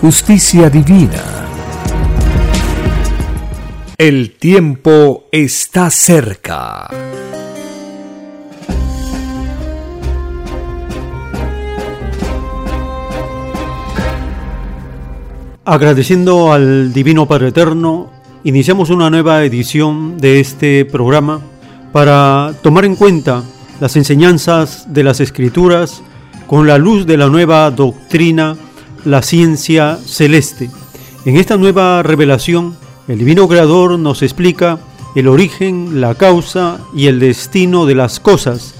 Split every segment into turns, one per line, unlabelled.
justicia divina. El tiempo está cerca.
Agradeciendo al Divino Padre Eterno, iniciamos una nueva edición de este programa para tomar en cuenta las enseñanzas de las Escrituras con la luz de la nueva doctrina la ciencia celeste. En esta nueva revelación, el Divino Creador nos explica el origen, la causa y el destino de las cosas.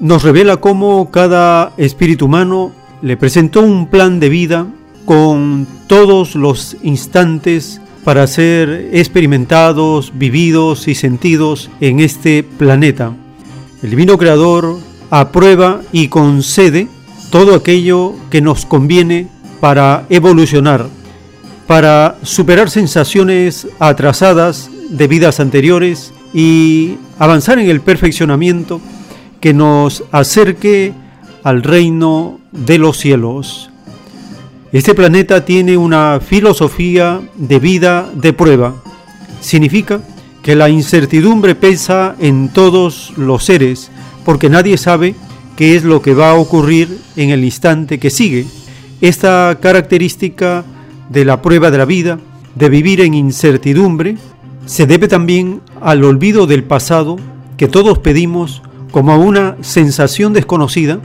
Nos revela cómo cada espíritu humano le presentó un plan de vida con todos los instantes para ser experimentados, vividos y sentidos en este planeta. El Divino Creador aprueba y concede todo aquello que nos conviene para evolucionar, para superar sensaciones atrasadas de vidas anteriores y avanzar en el perfeccionamiento que nos acerque al reino de los cielos. Este planeta tiene una filosofía de vida de prueba. Significa que la incertidumbre pesa en todos los seres, porque nadie sabe qué es lo que va a ocurrir en el instante que sigue. Esta característica de la prueba de la vida, de vivir en incertidumbre, se debe también al olvido del pasado que todos pedimos como a una sensación desconocida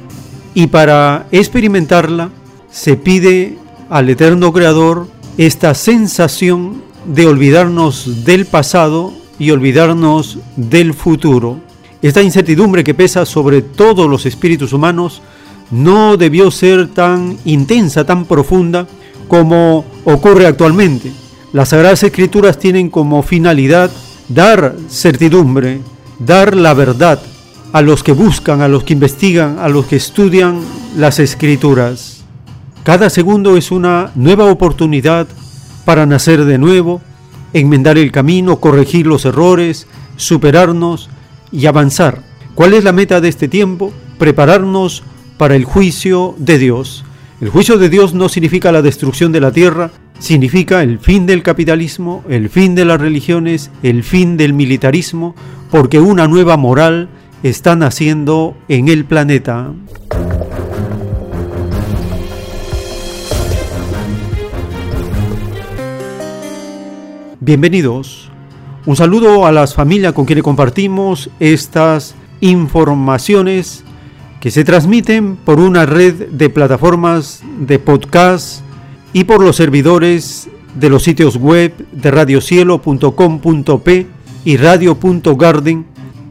y para experimentarla se pide al eterno Creador esta sensación de olvidarnos del pasado y olvidarnos del futuro. Esta incertidumbre que pesa sobre todos los espíritus humanos no debió ser tan intensa, tan profunda como ocurre actualmente. Las Sagradas Escrituras tienen como finalidad dar certidumbre, dar la verdad a los que buscan, a los que investigan, a los que estudian las Escrituras. Cada segundo es una nueva oportunidad para nacer de nuevo, enmendar el camino, corregir los errores, superarnos y avanzar. ¿Cuál es la meta de este tiempo? Prepararnos para el juicio de Dios. El juicio de Dios no significa la destrucción de la tierra, significa el fin del capitalismo, el fin de las religiones, el fin del militarismo, porque una nueva moral está naciendo en el planeta. Bienvenidos. Un saludo a las familias con quienes compartimos estas informaciones que se transmiten por una red de plataformas de podcast y por los servidores de los sitios web de radiocielo.com.p y radio.garden.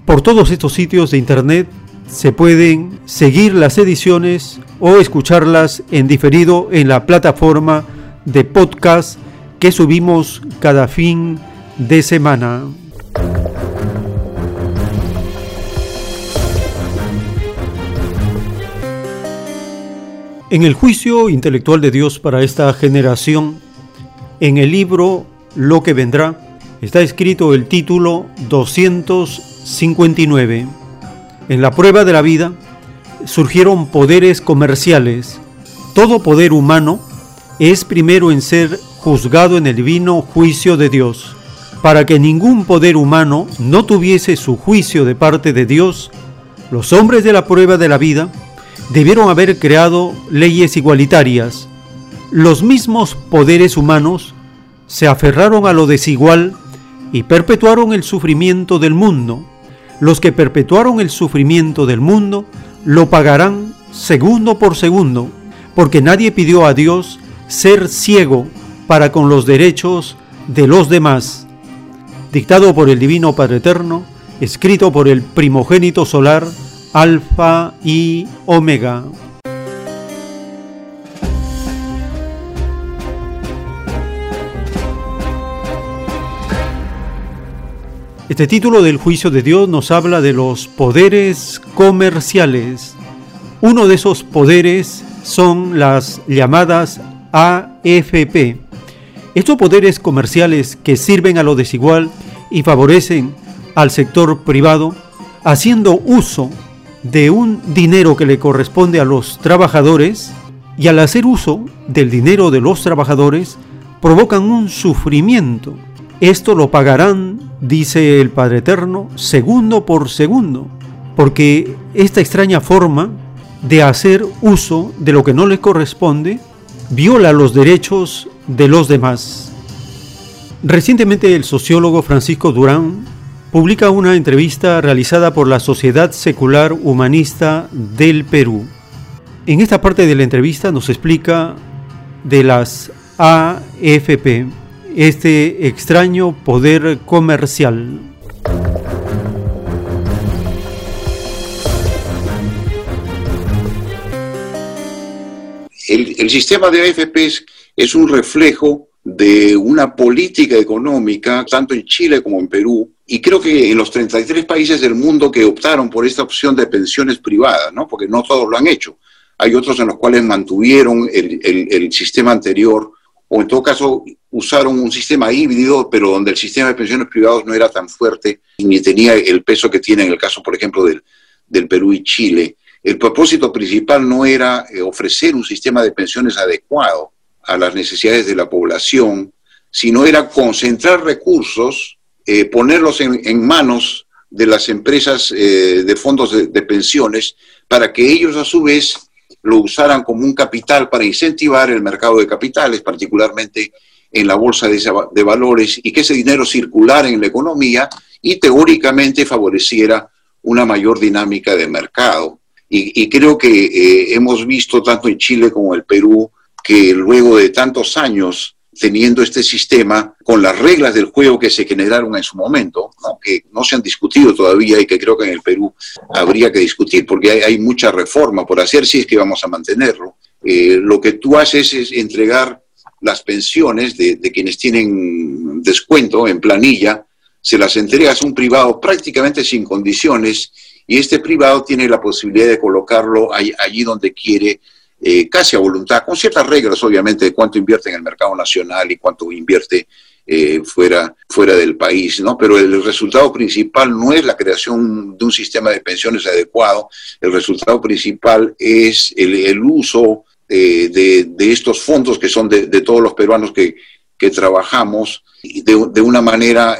Por todos estos sitios de internet se pueden seguir las ediciones o escucharlas en diferido en la plataforma de podcast que subimos cada fin de semana. En el juicio intelectual de Dios para esta generación, en el libro Lo que vendrá, está escrito el título 259. En la prueba de la vida surgieron poderes comerciales. Todo poder humano es primero en ser juzgado en el divino juicio de Dios. Para que ningún poder humano no tuviese su juicio de parte de Dios, los hombres de la prueba de la vida debieron haber creado leyes igualitarias, los mismos poderes humanos se aferraron a lo desigual y perpetuaron el sufrimiento del mundo. Los que perpetuaron el sufrimiento del mundo lo pagarán segundo por segundo, porque nadie pidió a Dios ser ciego para con los derechos de los demás. Dictado por el Divino Padre Eterno, escrito por el primogénito solar, Alfa y Omega. Este título del juicio de Dios nos habla de los poderes comerciales. Uno de esos poderes son las llamadas AFP. Estos poderes comerciales que sirven a lo desigual y favorecen al sector privado, haciendo uso de un dinero que le corresponde a los trabajadores y al hacer uso del dinero de los trabajadores provocan un sufrimiento. Esto lo pagarán dice el Padre Eterno, segundo por segundo, porque esta extraña forma de hacer uso de lo que no le corresponde viola los derechos de los demás. Recientemente el sociólogo Francisco Durán publica una entrevista realizada por la Sociedad Secular Humanista del Perú. En esta parte de la entrevista nos explica de las AFP, este extraño poder comercial.
El, sistema de AFPs es un reflejo de una política económica, tanto en Chile como en Perú, y creo que en los 33 países del mundo que optaron por esta opción de pensiones privadas, ¿no? porque no todos lo han hecho. Hay otros en los cuales mantuvieron el, el sistema anterior o en todo caso usaron un sistema híbrido, pero donde el sistema de pensiones privados no era tan fuerte ni tenía el peso que tiene en el caso, por ejemplo, del, del Perú y Chile. El propósito principal no era eh, ofrecer un sistema de pensiones adecuado a las necesidades de la población, sino era concentrar recursos, eh, ponerlos en, manos de las empresas eh, de fondos de pensiones para que ellos a su vez lo usaran como un capital para incentivar el mercado de capitales, particularmente en la bolsa de, valores, y que ese dinero circulara en la economía y teóricamente favoreciera una mayor dinámica de mercado. Y, creo que eh, hemos visto tanto en Chile como en el Perú que luego de tantos años teniendo este sistema con las reglas del juego que se generaron en su momento, que no se han discutido todavía y que creo que en el Perú habría que discutir, porque hay, mucha reforma por hacer si es que vamos a mantenerlo. Eh, lo que tú haces es entregar las pensiones de, quienes tienen descuento en planilla, se las entregas a un privado prácticamente sin condiciones y este privado tiene la posibilidad de colocarlo allí donde quiere eh, casi a voluntad, con ciertas reglas obviamente de cuánto invierte en el mercado nacional y cuánto invierte eh, fuera, fuera del país, ¿no? Pero el resultado principal no es la creación de un sistema de pensiones adecuado, el resultado principal es el, uso eh, de, estos fondos que son de, todos los peruanos que, que trabajamos de, de, una manera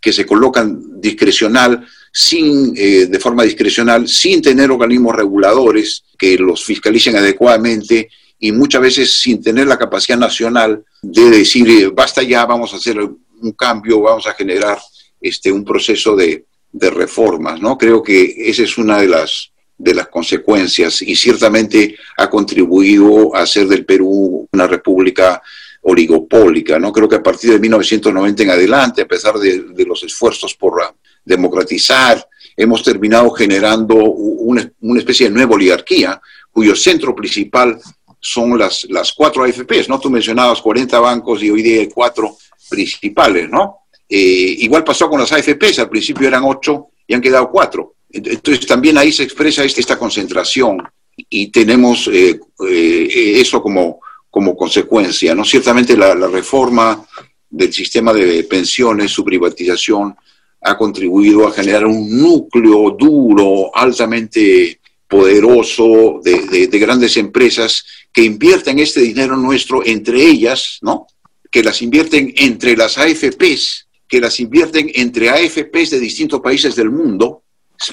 que se colocan discrecional sin, eh, de forma discrecional, sin tener organismos reguladores que los fiscalicen adecuadamente y muchas veces sin tener la capacidad nacional de decir, eh, basta ya, vamos a hacer un cambio, vamos a generar este, un proceso de, reformas. ¿no? Creo que esa es una de las, de las consecuencias y ciertamente ha contribuido a hacer del Perú una república oligopólica. ¿no? Creo que a partir de 1990 en adelante, a pesar de los esfuerzos por democratizar, hemos terminado generando una, especie de nueva oligarquía cuyo centro principal son las, las cuatro AFPs, ¿no? Tú mencionabas 40 bancos y hoy día hay cuatro principales, ¿no? Eh, igual pasó con las AFPs, al principio eran ocho y han quedado cuatro. Entonces también ahí se expresa esta concentración y tenemos eh, eh, eso como, como consecuencia, ¿no? Ciertamente la, la reforma del sistema de pensiones, su privatización, ha contribuido a generar un núcleo duro, altamente poderoso de, grandes empresas que invierten este dinero nuestro entre ellas, ¿no? Que las invierten entre las AFPs, que las invierten entre AFPs de distintos países del mundo,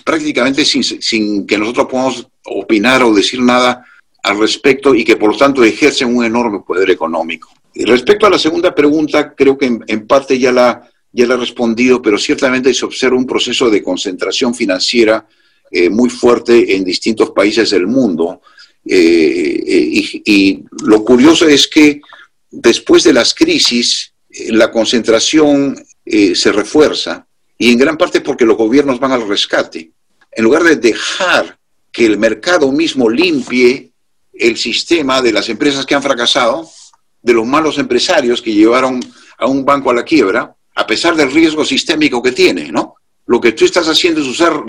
prácticamente sin, que nosotros podamos opinar o decir nada al respecto y que por lo tanto ejercen un enorme poder económico. Respecto a la segunda pregunta, creo que en, parte ya la, ya la he respondido, pero ciertamente se observa un proceso de concentración financiera eh, muy fuerte en distintos países del mundo. Eh, y, y, lo curioso es que después de las crisis, la concentración se refuerza y en gran parte porque los gobiernos van al rescate. En lugar de dejar que el mercado mismo limpie el sistema de las empresas que han fracasado, de los malos empresarios que llevaron a un banco a la quiebra, a pesar del riesgo sistémico que tiene, ¿no? Lo que tú estás haciendo es usar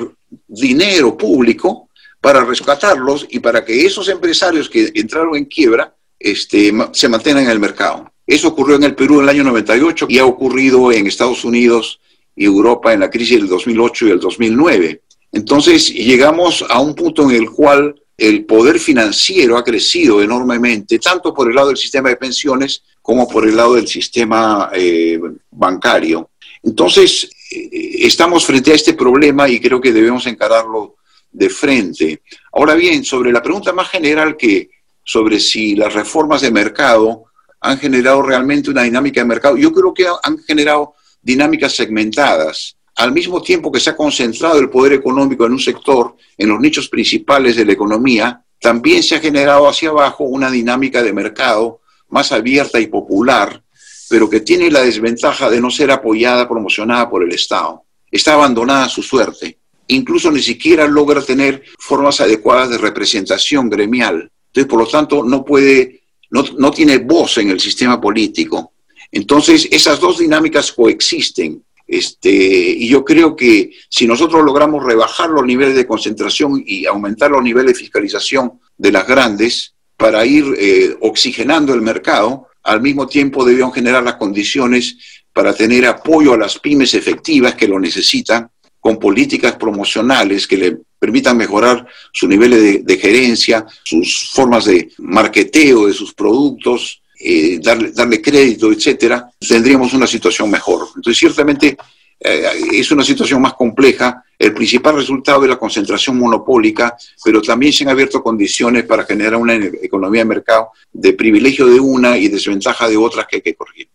dinero público para rescatarlos y para que esos empresarios que entraron en quiebra este, se mantengan en el mercado. Eso ocurrió en el Perú en el año 98 y ha ocurrido en Estados Unidos y Europa en la crisis del 2008 y el 2009. Entonces llegamos a un punto en el cual el poder financiero ha crecido enormemente, tanto por el lado del sistema de pensiones como por el lado del sistema eh, bancario. Entonces, eh, estamos frente a este problema y creo que debemos encararlo de frente. Ahora bien, sobre la pregunta más general que sobre si las reformas de mercado han generado realmente una dinámica de mercado, yo creo que han generado dinámicas segmentadas al mismo tiempo que se ha concentrado el poder económico en un sector, en los nichos principales de la economía, también se ha generado hacia abajo una dinámica de mercado más abierta y popular, pero que tiene la desventaja de no ser apoyada, promocionada por el Estado. Está abandonada a su suerte. Incluso ni siquiera logra tener formas adecuadas de representación gremial. Entonces, por lo tanto, no puede, no, no tiene voz en el sistema político. Entonces, esas dos dinámicas coexisten este, y yo creo que si nosotros logramos rebajar los niveles de concentración y aumentar los niveles de fiscalización de las grandes para ir eh, oxigenando el mercado, al mismo tiempo debemos generar las condiciones para tener apoyo a las pymes efectivas que lo necesitan, con políticas promocionales que le permitan mejorar sus niveles de, de gerencia, sus formas de marketeo de sus productos, eh, darle, darle crédito, etcétera, tendríamos una situación mejor. Entonces, ciertamente eh, es una situación más compleja, el principal resultado de la concentración monopólica, pero también se han abierto condiciones para generar una economía de mercado de privilegio de una y desventaja de otras que hay que corregir.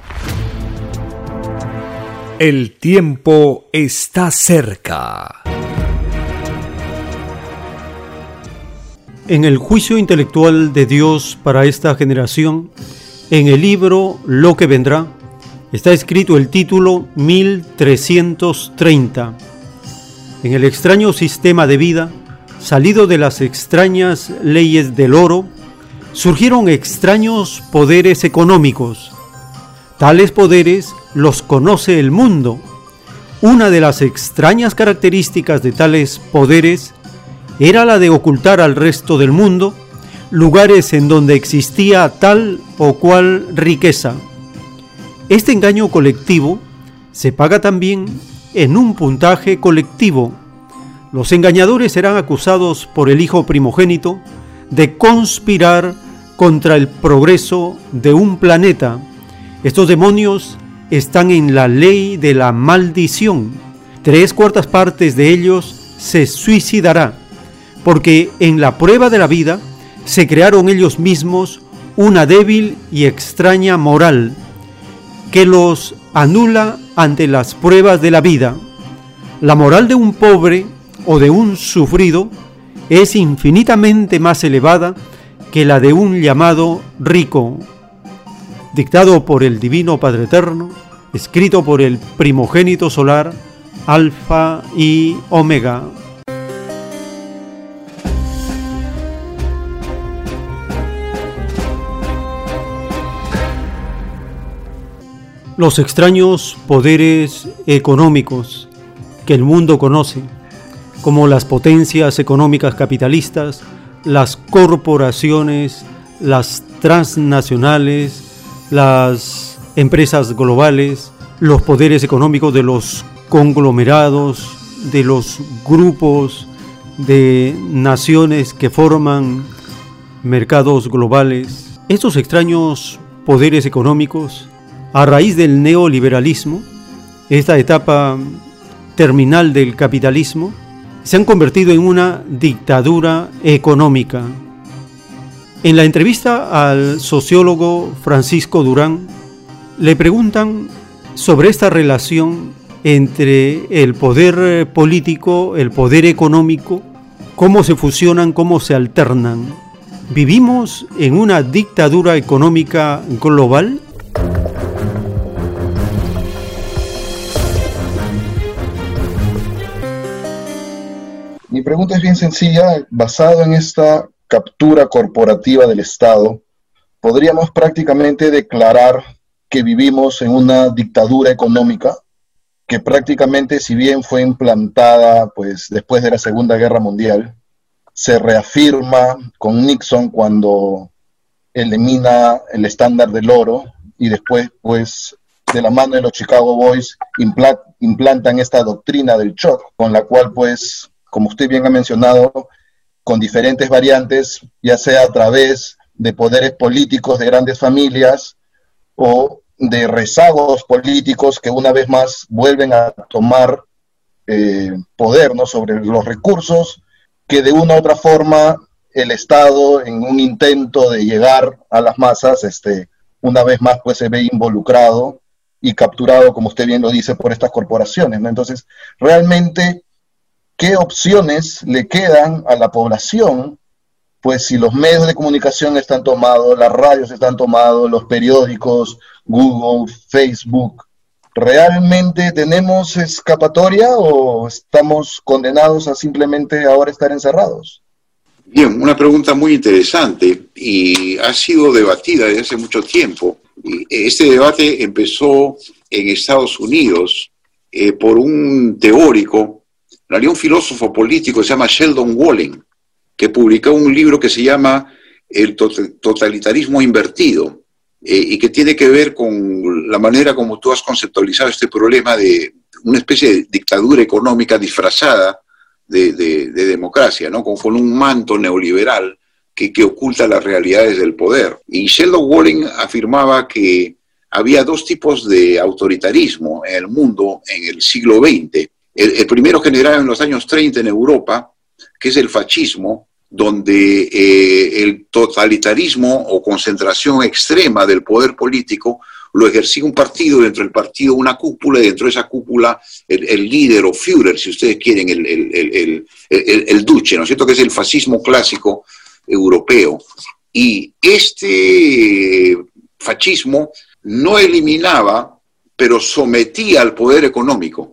El tiempo está cerca.
En el juicio intelectual de Dios para esta generación, en el libro Lo que vendrá está escrito el título 1330. En el extraño sistema de vida, salido de las extrañas leyes del oro, surgieron extraños poderes económicos. Tales poderes los conoce el mundo. Una de las extrañas características de tales poderes era la de ocultar al resto del mundo lugares en donde existía tal o cual riqueza. Este engaño colectivo se paga también en un puntaje colectivo. Los engañadores serán acusados por el hijo primogénito de conspirar contra el progreso de un planeta. Estos demonios están en la ley de la maldición. Tres cuartas partes de ellos se suicidará, porque en la prueba de la vida se crearon ellos mismos una débil y extraña moral que los anula ante las pruebas de la vida. La moral de un pobre o de un sufrido es infinitamente más elevada que la de un llamado rico. Dictado por el Divino Padre Eterno, escrito por el primogénito solar, Alfa y Omega. Los extraños poderes económicos que el mundo conoce, como las potencias económicas capitalistas, las corporaciones, las transnacionales, las empresas globales, los poderes económicos de los conglomerados, de los grupos de naciones que forman mercados globales. Estos extraños poderes económicos a raíz del neoliberalismo, esta etapa terminal del capitalismo, se han convertido en una dictadura económica. En la entrevista al sociólogo Francisco Durán, le preguntan sobre esta relación entre el poder político, el poder económico, cómo se fusionan, cómo se alternan. ¿Vivimos en una dictadura económica global?
Pregunta es bien sencilla, basado en esta captura corporativa del Estado, podríamos prácticamente declarar que vivimos en una dictadura económica que prácticamente, si bien fue implantada pues, después de la Segunda Guerra Mundial, se reafirma con Nixon cuando elimina el estándar del oro y después, pues, de la mano de los Chicago Boys, implantan esta doctrina del shock, con la cual, pues, como usted bien ha mencionado, con diferentes variantes, ya sea a través de poderes políticos de grandes familias o de rezagos políticos que una vez más vuelven a tomar eh, poder ¿no? sobre los recursos que de una u otra forma el Estado en un intento de llegar a las masas, este, una vez más pues se ve involucrado y capturado, como usted bien lo dice, por estas corporaciones. Entonces, realmente, ¿qué opciones le quedan a la población pues si los medios de comunicación están tomados, las radios están tomados, los periódicos, Google, Facebook, ¿realmente tenemos escapatoria o estamos condenados a simplemente ahora estar encerrados?
Bien, una pregunta muy interesante y ha sido debatida desde hace mucho tiempo. Este debate empezó en Estados Unidos eh, por un teórico, un filósofo político que se llama Sheldon Walling que publicó un libro que se llama El totalitarismo invertido eh, y que tiene que ver con la manera como tú has conceptualizado este problema de una especie de dictadura económica disfrazada de, democracia, ¿no? Con, un manto neoliberal que, que oculta las realidades del poder. Y Sheldon Walling afirmaba que había dos tipos de autoritarismo en el mundo en el siglo XX. El, primero generado en los años 30 en Europa, que es el fascismo, donde eh, el totalitarismo o concentración extrema del poder político lo ejercía un partido, dentro del partido una cúpula, y dentro de esa cúpula el, líder o Führer, si ustedes quieren, el, el, el, duce, ¿no es cierto? Que es el fascismo clásico europeo. Y este fascismo no eliminaba, pero sometía al poder económico.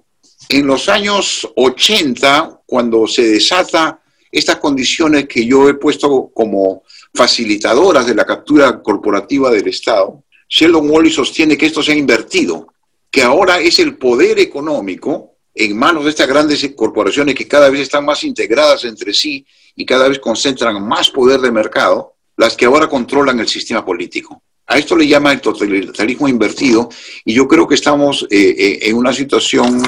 En los años 80, cuando se desata estas condiciones que yo he puesto como facilitadoras de la captura corporativa del Estado, Sheldon Wally sostiene que esto se ha invertido, que ahora es el poder económico en manos de estas grandes corporaciones que cada vez están más integradas entre sí y cada vez concentran más poder de mercado, las que ahora controlan el sistema político. A esto le llama el totalitarismo invertido y yo creo que estamos eh, eh, en una situación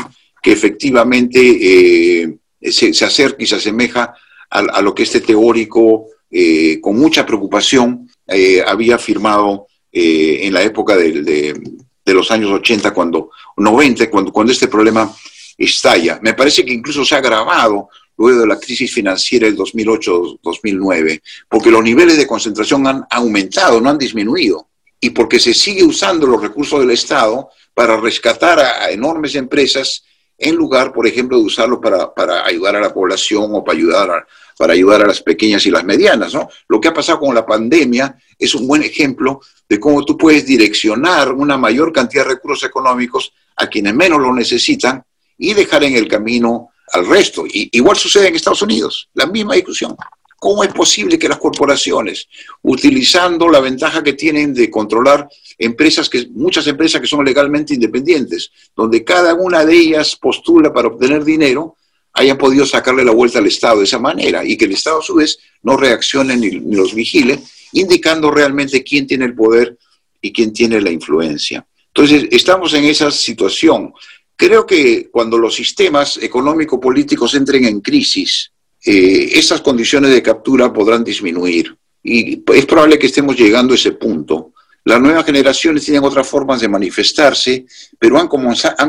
que efectivamente eh, se, se, acerca y se asemeja a, lo que este teórico, eh, con mucha preocupación, eh, había afirmado eh, en la época de, los años 80, cuando, 90, cuando, cuando este problema estalla. Me parece que incluso se ha agravado luego de la crisis financiera del 2008-2009, porque los niveles de concentración han aumentado, no han disminuido, y porque se sigue usando los recursos del Estado para rescatar a enormes empresas en lugar, por ejemplo, de usarlo para, para ayudar a la población o para ayudar a, para ayudar a las pequeñas y las medianas. ¿no? Lo que ha pasado con la pandemia es un buen ejemplo de cómo tú puedes direccionar una mayor cantidad de recursos económicos a quienes menos lo necesitan y dejar en el camino al resto. Y, igual sucede en Estados Unidos, la misma discusión. ¿Cómo es posible que las corporaciones, utilizando la ventaja que tienen de controlar empresas que, muchas empresas que son legalmente independientes, donde cada una de ellas postula para obtener dinero, hayan podido sacarle la vuelta al Estado de esa manera y que el Estado a su vez no reaccione ni, los vigile, indicando realmente quién tiene el poder y quién tiene la influencia. Entonces, estamos en esa situación. Creo que cuando los sistemas económico-políticos entren en crisis, eh, esas condiciones de captura podrán disminuir. Y es probable que estemos llegando a ese punto. Las nuevas generaciones tienen otras formas de manifestarse, pero han,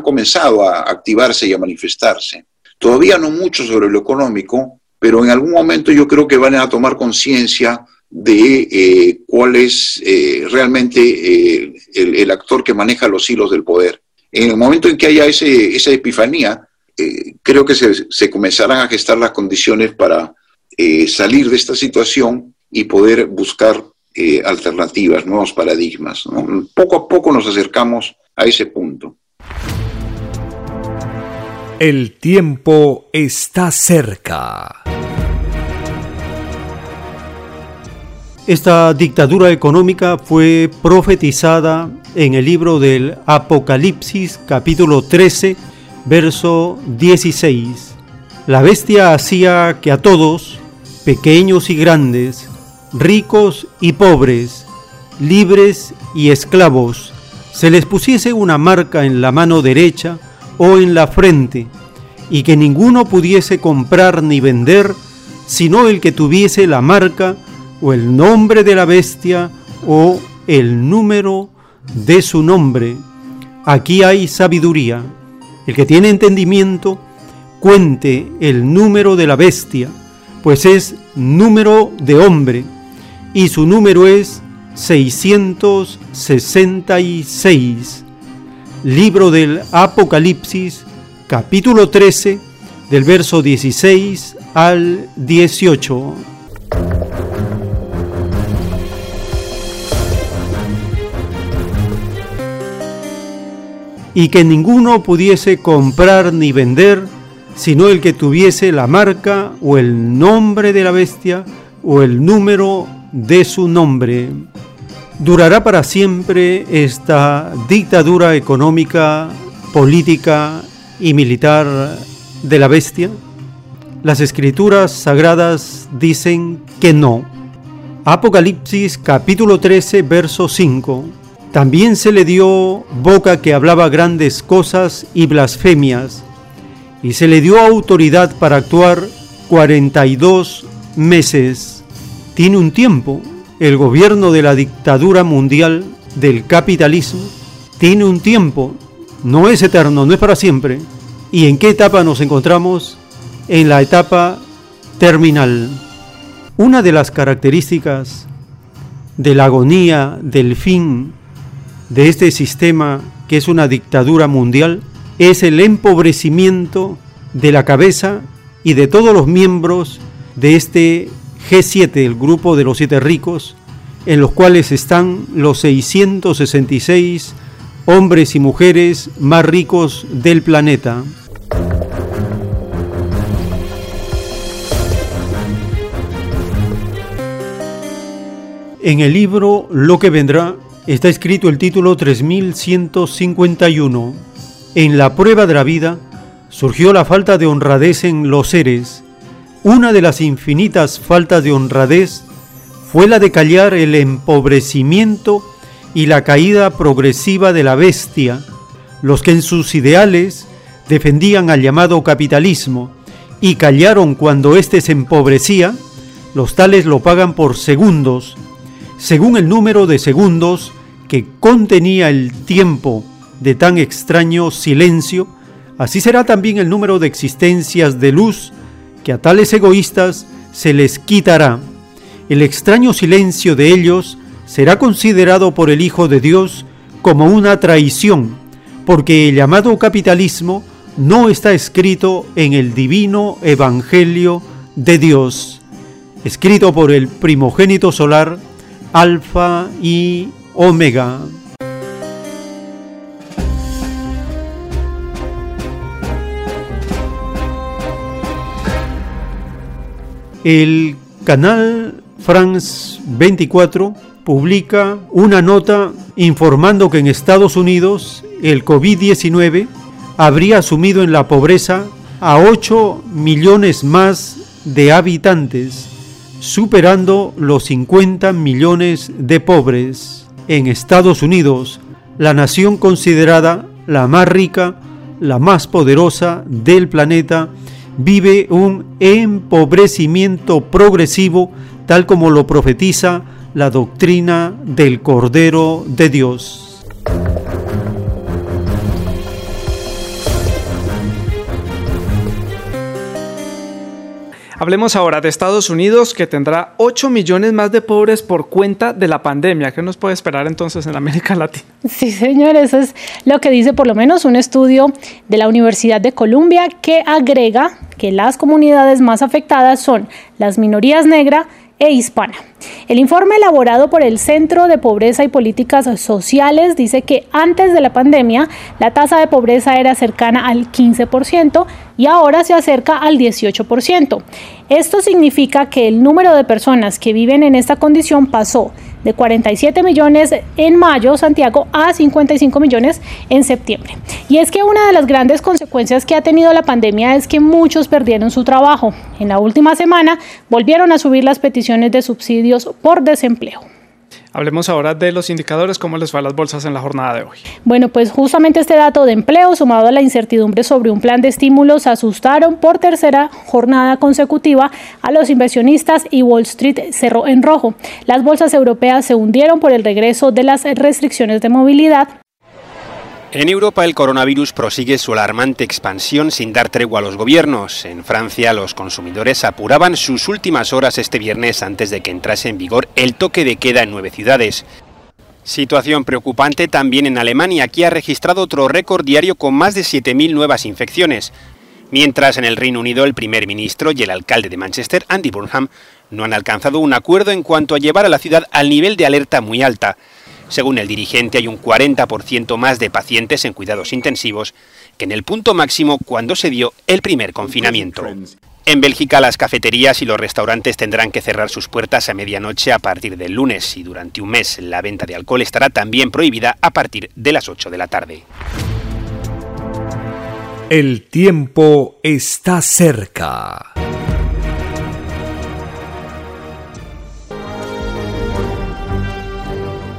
comenzado a activarse y a manifestarse. Todavía no mucho sobre lo económico, pero en algún momento yo creo que van a tomar conciencia de eh, cuál es eh, realmente eh, el, actor que maneja los hilos del poder. En el momento en que haya esa epifanía, creo que se, se, comenzarán a gestar las condiciones para salir de esta situación y poder buscar alternativas, nuevos paradigmas. Poco a poco nos acercamos a ese punto.
El tiempo está cerca.
Esta dictadura económica fue profetizada en el libro del Apocalipsis capítulo 13, verso 16. La bestia hacía que a todos, pequeños y grandes, ricos y pobres, libres y esclavos, se les pusiese una marca en la mano derecha o en la frente, y que ninguno pudiese comprar ni vender, sino el que tuviese la marca o el nombre de la bestia o el número de su nombre. Aquí hay sabiduría. El que tiene entendimiento, cuente el número de la bestia, pues es número de hombre, y su número es 666. Libro del Apocalipsis, capítulo 13, del verso 16 al 18. Y que ninguno pudiese comprar ni vender, sino el que tuviese la marca o el nombre de la bestia o el número de su nombre. ¿Durará para siempre esta dictadura económica, política y militar de la bestia? Las escrituras sagradas dicen que no. Apocalipsis capítulo 13, verso 5 también se le dio boca que hablaba grandes cosas y blasfemias, y se le dio autoridad para actuar 42 meses. Tiene un tiempo el gobierno de la dictadura mundial del capitalismo. Tiene un tiempo, no es eterno, no es para siempre. ¿Y en qué etapa nos encontramos? En la etapa terminal. Una de las características de la agonía del fin de este sistema que es una dictadura mundial es el empobrecimiento de la cabeza y de todos los miembros de este G7, el grupo de los siete ricos, en los cuales están los 666 hombres y mujeres más ricos del planeta. En el libro Lo que vendrá está escrito el título 3151. En la prueba de la vida surgió la falta de honradez en los seres. Una de las infinitas faltas de honradez fue la de callar el empobrecimiento y la caída progresiva de la bestia, los que en sus ideales defendían al llamado capitalismo y callaron cuando éste se empobrecía, los tales lo pagan por segundos, según el número de segundos que contenía el tiempo de tan extraño silencio, así será también el número de existencias de luz que a tales egoístas se les quitará. El extraño silencio de ellos será considerado por el Hijo de Dios como una traición, porque el llamado capitalismo no está escrito en el divino Evangelio de Dios, escrito por el primogénito solar Alfa y Omega. El canal France 24 publica una nota informando que en Estados Unidos el COVID-19 habría asumido en la pobreza a 8 millones más de habitantes superando los 50 millones de pobres. En Estados Unidos, la nación considerada la más rica, la más poderosa del planeta, vive un empobrecimiento progresivo tal como lo profetiza la doctrina del Cordero de Dios.
Hablemos ahora de Estados Unidos, que tendrá 8 millones más de pobres por cuenta de la pandemia. ¿Qué nos puede esperar entonces en América Latina?
Sí, señor, eso es lo que dice por lo menos un estudio de la Universidad de Columbia que agrega que las comunidades más afectadas son las minorías negras, e hispana. El informe elaborado por el Centro de Pobreza y Políticas Sociales dice que antes de la pandemia la tasa de pobreza era cercana al 15% y ahora se acerca al 18%. Esto significa que el número de personas que viven en esta condición pasó de 47 millones en mayo, Santiago, a 55 millones en septiembre. Y es que una de las grandes consecuencias que ha tenido la pandemia es que muchos perdieron su trabajo. En la última semana volvieron a subir las peticiones de subsidios por desempleo.
Hablemos ahora de los indicadores, cómo les va a las bolsas en la jornada de hoy.
Bueno, pues justamente este dato de empleo sumado a la incertidumbre sobre un plan de estímulos asustaron por tercera jornada consecutiva a los inversionistas y Wall Street cerró en rojo. Las bolsas europeas se hundieron por el regreso de las restricciones de movilidad
en Europa el coronavirus prosigue su alarmante expansión sin dar tregua a los gobiernos. En Francia los consumidores apuraban sus últimas horas este viernes antes de que entrase en vigor el toque de queda en nueve ciudades. Situación preocupante también en Alemania, que ha registrado otro récord diario con más de 7.000 nuevas infecciones. Mientras en el Reino Unido el primer ministro y el alcalde de Manchester, Andy Burnham, no han alcanzado un acuerdo en cuanto a llevar a la ciudad al nivel de alerta muy alta. Según el dirigente, hay un 40% más de pacientes en cuidados intensivos que en el punto máximo cuando se dio el primer confinamiento. En Bélgica las cafeterías y los restaurantes tendrán que cerrar sus puertas a medianoche a partir del lunes y durante un mes la venta de alcohol estará también prohibida a partir de las 8 de la tarde.
El tiempo está cerca.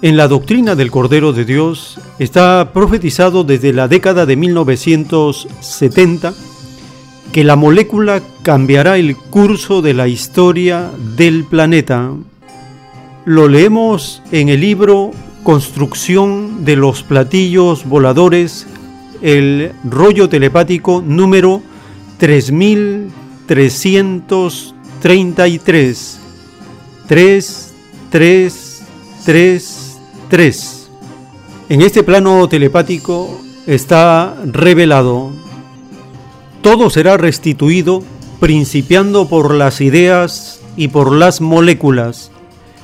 En la doctrina del Cordero de Dios está profetizado desde la década de 1970 que la molécula cambiará el curso de la historia del planeta. Lo leemos en el libro Construcción de los platillos voladores, el rollo telepático número 3333. 3, 3, 3, 3. En este plano telepático está revelado, todo será restituido principiando por las ideas y por las moléculas.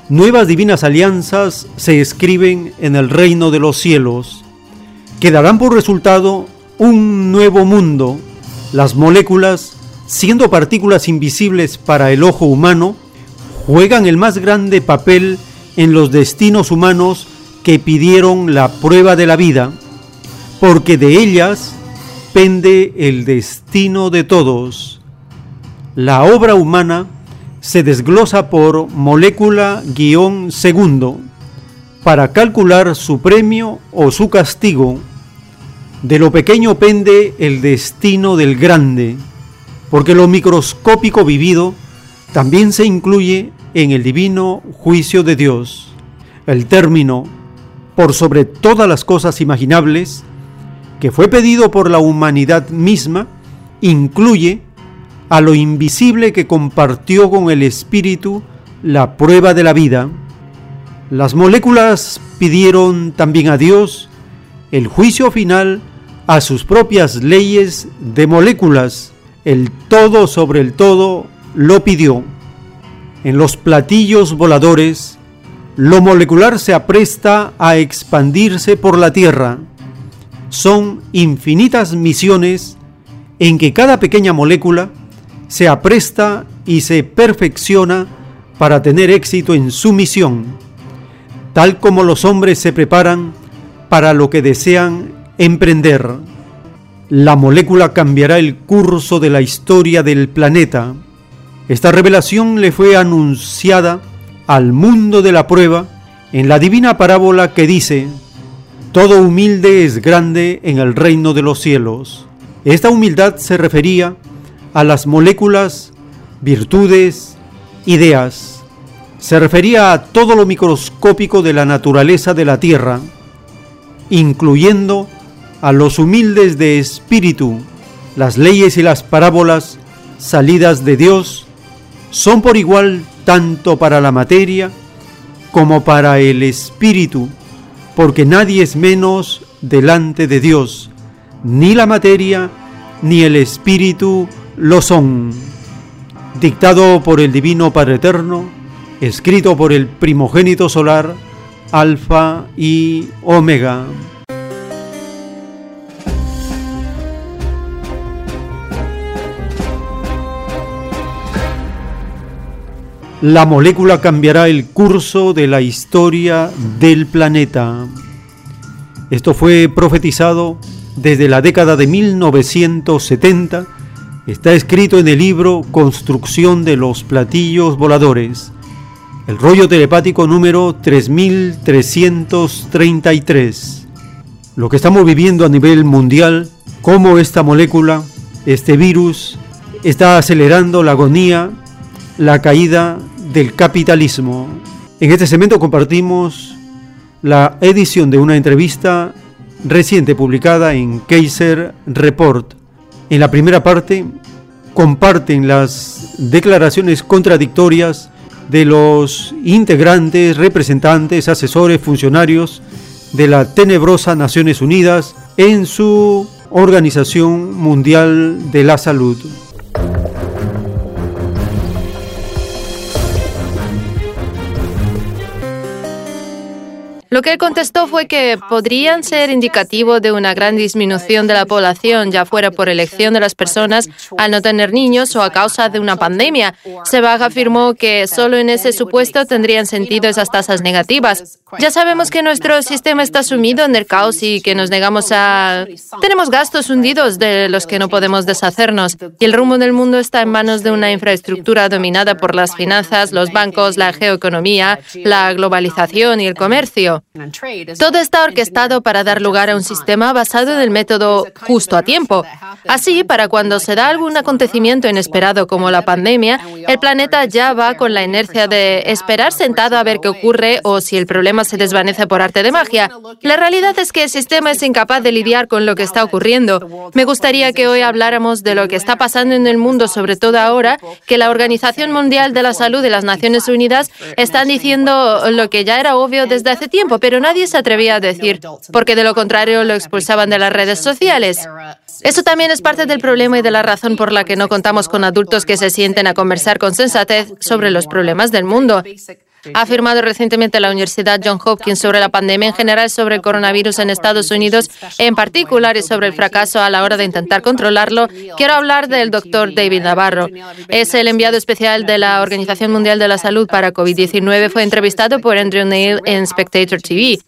Nuevas divinas alianzas se escriben en el reino de los cielos, que darán por resultado un nuevo mundo. Las moléculas, siendo partículas invisibles para el ojo humano, juegan el más grande papel en los destinos humanos que pidieron la prueba de la vida, porque de ellas pende el destino de todos. La obra humana se desglosa por molécula guion segundo para calcular su premio o su castigo. De lo pequeño pende el destino del grande, porque lo microscópico vivido también se incluye en el divino juicio de Dios. El término por sobre todas las cosas imaginables, que fue pedido por la humanidad misma, incluye a lo invisible que compartió con el espíritu la prueba de la vida. Las moléculas pidieron también a Dios el juicio final a sus propias leyes de moléculas. El todo sobre el todo lo pidió. En los platillos voladores, lo molecular se apresta a expandirse por la Tierra. Son infinitas misiones en que cada pequeña molécula se apresta y se perfecciona para tener éxito en su misión, tal como los hombres se preparan para lo que desean emprender. La molécula cambiará el curso de la historia del planeta. Esta revelación le fue anunciada al mundo de la prueba en la divina parábola que dice, Todo humilde es grande en el reino de los cielos. Esta humildad se refería a las moléculas, virtudes, ideas. Se refería a todo lo microscópico de la naturaleza de la Tierra, incluyendo a los humildes de espíritu. Las leyes y las parábolas salidas de Dios son por igual tanto para la materia como para el espíritu, porque nadie es menos delante de Dios ni la materia ni el espíritu lo son. Dictado por el Divino Padre Eterno, escrito por el primogénito solar, Alfa y Omega. La molécula cambiará el curso de la historia del planeta. Esto fue profetizado desde la década de 1970, está escrito en el libro Construcción de los platillos voladores, el rollo telepático número 3333. Lo que estamos viviendo a nivel mundial, cómo esta molécula, este virus, está acelerando la agonía, la caída del capitalismo. En este segmento compartimos la edición de una entrevista reciente publicada en Kaiser Report. En la primera parte comparten las declaraciones contradictorias de los integrantes, representantes, asesores, funcionarios de la tenebrosa Naciones Unidas en su Organización Mundial de la Salud.
Lo que él contestó fue que podrían ser indicativo de una gran disminución de la población, ya fuera por elección de las personas al no tener niños o a causa de una pandemia. Sebag afirmó que solo en ese supuesto tendrían sentido esas tasas negativas. Ya sabemos que nuestro sistema está sumido en el caos y que nos negamos a... Tenemos gastos hundidos de los que no podemos deshacernos y el rumbo del mundo está en manos de una infraestructura dominada por las finanzas, los bancos, la geoeconomía, la globalización y el comercio. Todo está orquestado para dar lugar a un sistema basado en el método justo a tiempo. Así, para cuando se da algún acontecimiento inesperado como la pandemia, el planeta ya va con la inercia de esperar sentado a ver qué ocurre o si el problema se desvanece por arte de magia. La realidad es que el sistema es incapaz de lidiar con lo que está ocurriendo. Me gustaría que hoy habláramos de lo que está pasando en el mundo, sobre todo ahora que la Organización Mundial de la Salud y las Naciones Unidas están diciendo lo que ya era obvio desde hace pero nadie se atrevía a decir, porque de lo contrario lo expulsaban de las redes sociales. Eso también es parte del problema y de la razón por la que no contamos con adultos que se sienten a conversar con sensatez sobre los problemas del mundo. Ha afirmado recientemente la Universidad John Hopkins sobre la pandemia en general, sobre el coronavirus en Estados Unidos en particular y sobre el fracaso a la hora de intentar controlarlo. Quiero hablar del doctor David Navarro. Es el enviado especial de la Organización Mundial de la Salud para COVID-19. Fue entrevistado por Andrew Neil en Spectator TV.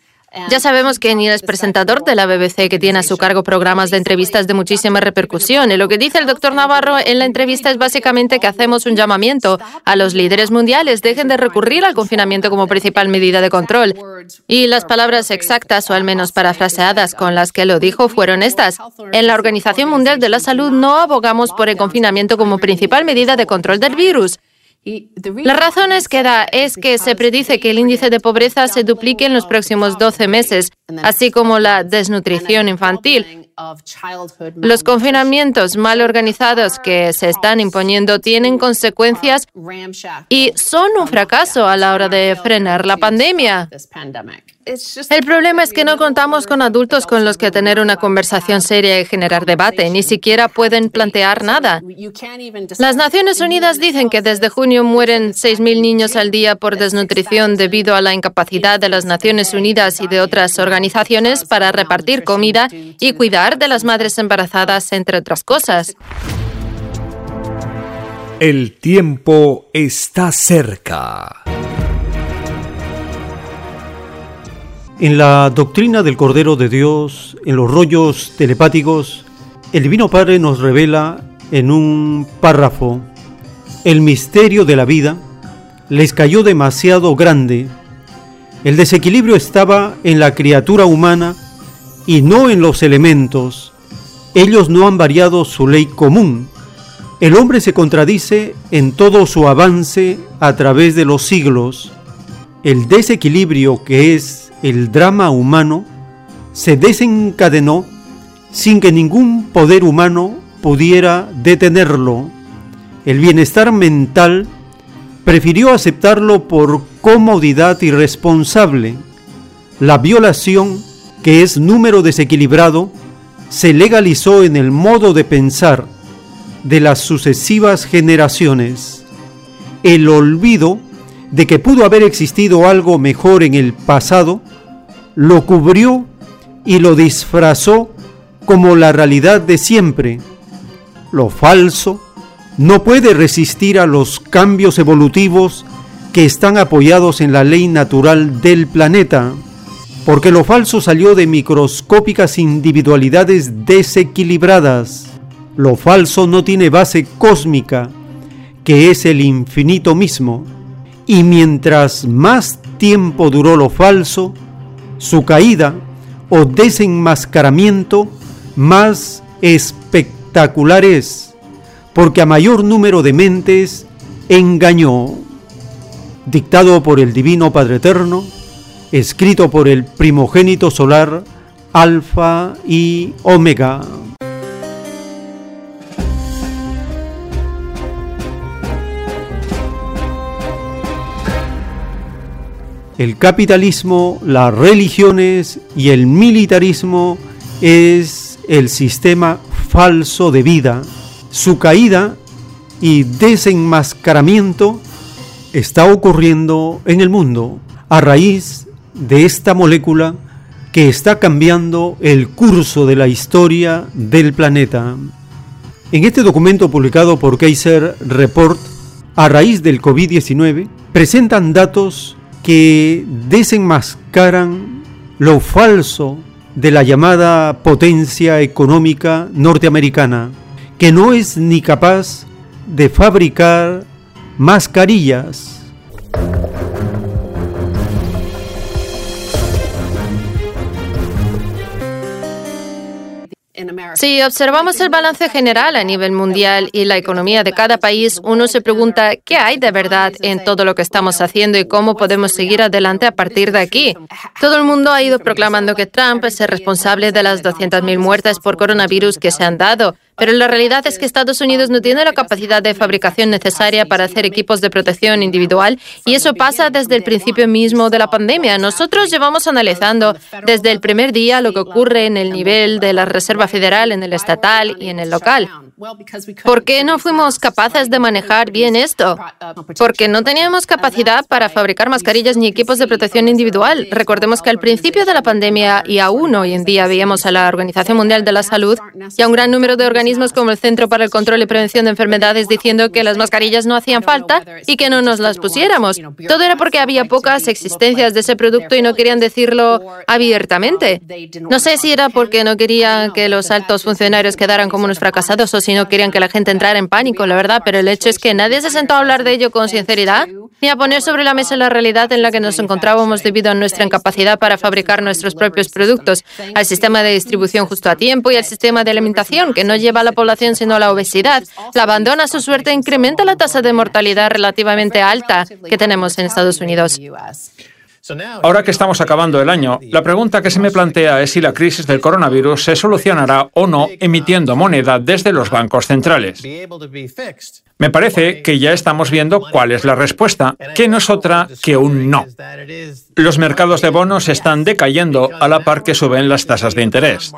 Ya sabemos que Neil es presentador de la BBC que tiene a su cargo programas de entrevistas de muchísima repercusión. Y lo que dice el doctor Navarro en la entrevista es básicamente que hacemos un llamamiento a los líderes mundiales, dejen de recurrir al confinamiento como principal medida de control. Y las palabras exactas, o al menos parafraseadas con las que lo dijo, fueron estas. En la Organización Mundial de la Salud no abogamos por el confinamiento como principal medida de control del virus. La razón es que da es que se predice que el índice de pobreza se duplique en los próximos 12 meses, así como la desnutrición infantil. Los confinamientos mal organizados que se están imponiendo tienen consecuencias y son un fracaso a la hora de frenar la pandemia. El problema es que no contamos con adultos con los que tener una conversación seria y generar debate, ni siquiera pueden plantear nada. Las Naciones Unidas dicen que desde junio mueren 6.000 niños al día por desnutrición debido a la incapacidad de las Naciones Unidas y de otras organizaciones para repartir comida y cuidar de las madres embarazadas, entre otras cosas.
El tiempo está cerca.
En la doctrina del Cordero de Dios, en los rollos telepáticos, el Divino Padre nos revela en un párrafo, el misterio de la vida les cayó demasiado grande. El desequilibrio estaba en la criatura humana y no en los elementos. Ellos no han variado su ley común. El hombre se contradice en todo su avance a través de los siglos. El desequilibrio que es el drama humano se desencadenó sin que ningún poder humano pudiera detenerlo. El bienestar mental prefirió aceptarlo por comodidad irresponsable. La violación, que es número desequilibrado, se legalizó en el modo de pensar de las sucesivas generaciones. El olvido de que pudo haber existido algo mejor en el pasado, lo cubrió y lo disfrazó como la realidad de siempre. Lo falso no puede resistir a los cambios evolutivos que están apoyados en la ley natural del planeta, porque lo falso salió de microscópicas individualidades desequilibradas. Lo falso no tiene base cósmica, que es el infinito mismo. Y mientras más tiempo duró lo falso, su caída o desenmascaramiento más espectacular es, porque a mayor número de mentes engañó. Dictado por el Divino Padre Eterno, escrito por el primogénito solar, Alfa y Omega. El capitalismo, las religiones y el militarismo es el sistema falso de vida. Su caída y desenmascaramiento está ocurriendo en el mundo a raíz de esta molécula que está cambiando el curso de la historia del planeta. En este documento publicado por Kaiser Report a raíz del COVID-19 presentan datos que desenmascaran lo falso de la llamada potencia económica norteamericana, que no es ni capaz de fabricar mascarillas
Si observamos el balance general a nivel mundial y la economía de cada país, uno se pregunta qué hay de verdad en todo lo que estamos haciendo y cómo podemos seguir adelante a partir de aquí. Todo el mundo ha ido proclamando que Trump es el responsable de las 200.000 muertes por coronavirus que se han dado. Pero la realidad es que Estados Unidos no tiene la capacidad de fabricación necesaria para hacer equipos de protección individual y eso pasa desde el principio mismo de la pandemia. Nosotros llevamos analizando desde el primer día lo que ocurre en el nivel de la Reserva Federal, en el estatal y en el local. ¿Por qué no fuimos capaces de manejar bien esto? Porque no teníamos capacidad para fabricar mascarillas ni equipos de protección individual. Recordemos que al principio de la pandemia y aún hoy en día veíamos a la Organización Mundial de la Salud y a un gran número de organismos como el Centro para el Control y Prevención de Enfermedades diciendo que las mascarillas no hacían falta y que no nos las pusiéramos. Todo era porque había pocas existencias de ese producto y no querían decirlo abiertamente. No sé si era porque no querían que los altos funcionarios quedaran como unos fracasados o si no querían que la gente entrara en pánico, la verdad, pero el hecho es que nadie se sentó a hablar de ello con sinceridad ni a poner sobre la mesa la realidad en la que nos encontrábamos debido a nuestra incapacidad para fabricar nuestros propios productos, al sistema de distribución justo a tiempo y al sistema de alimentación que no lleva a la población sino la obesidad. La abandona a su suerte incrementa la tasa de mortalidad relativamente alta que tenemos en Estados Unidos.
Ahora que estamos acabando el año, la pregunta que se me plantea es si la crisis del coronavirus se solucionará o no emitiendo moneda desde los bancos centrales. Me parece que ya estamos viendo cuál es la respuesta, que no es otra que un no. Los mercados de bonos están decayendo a la par que suben las tasas de interés.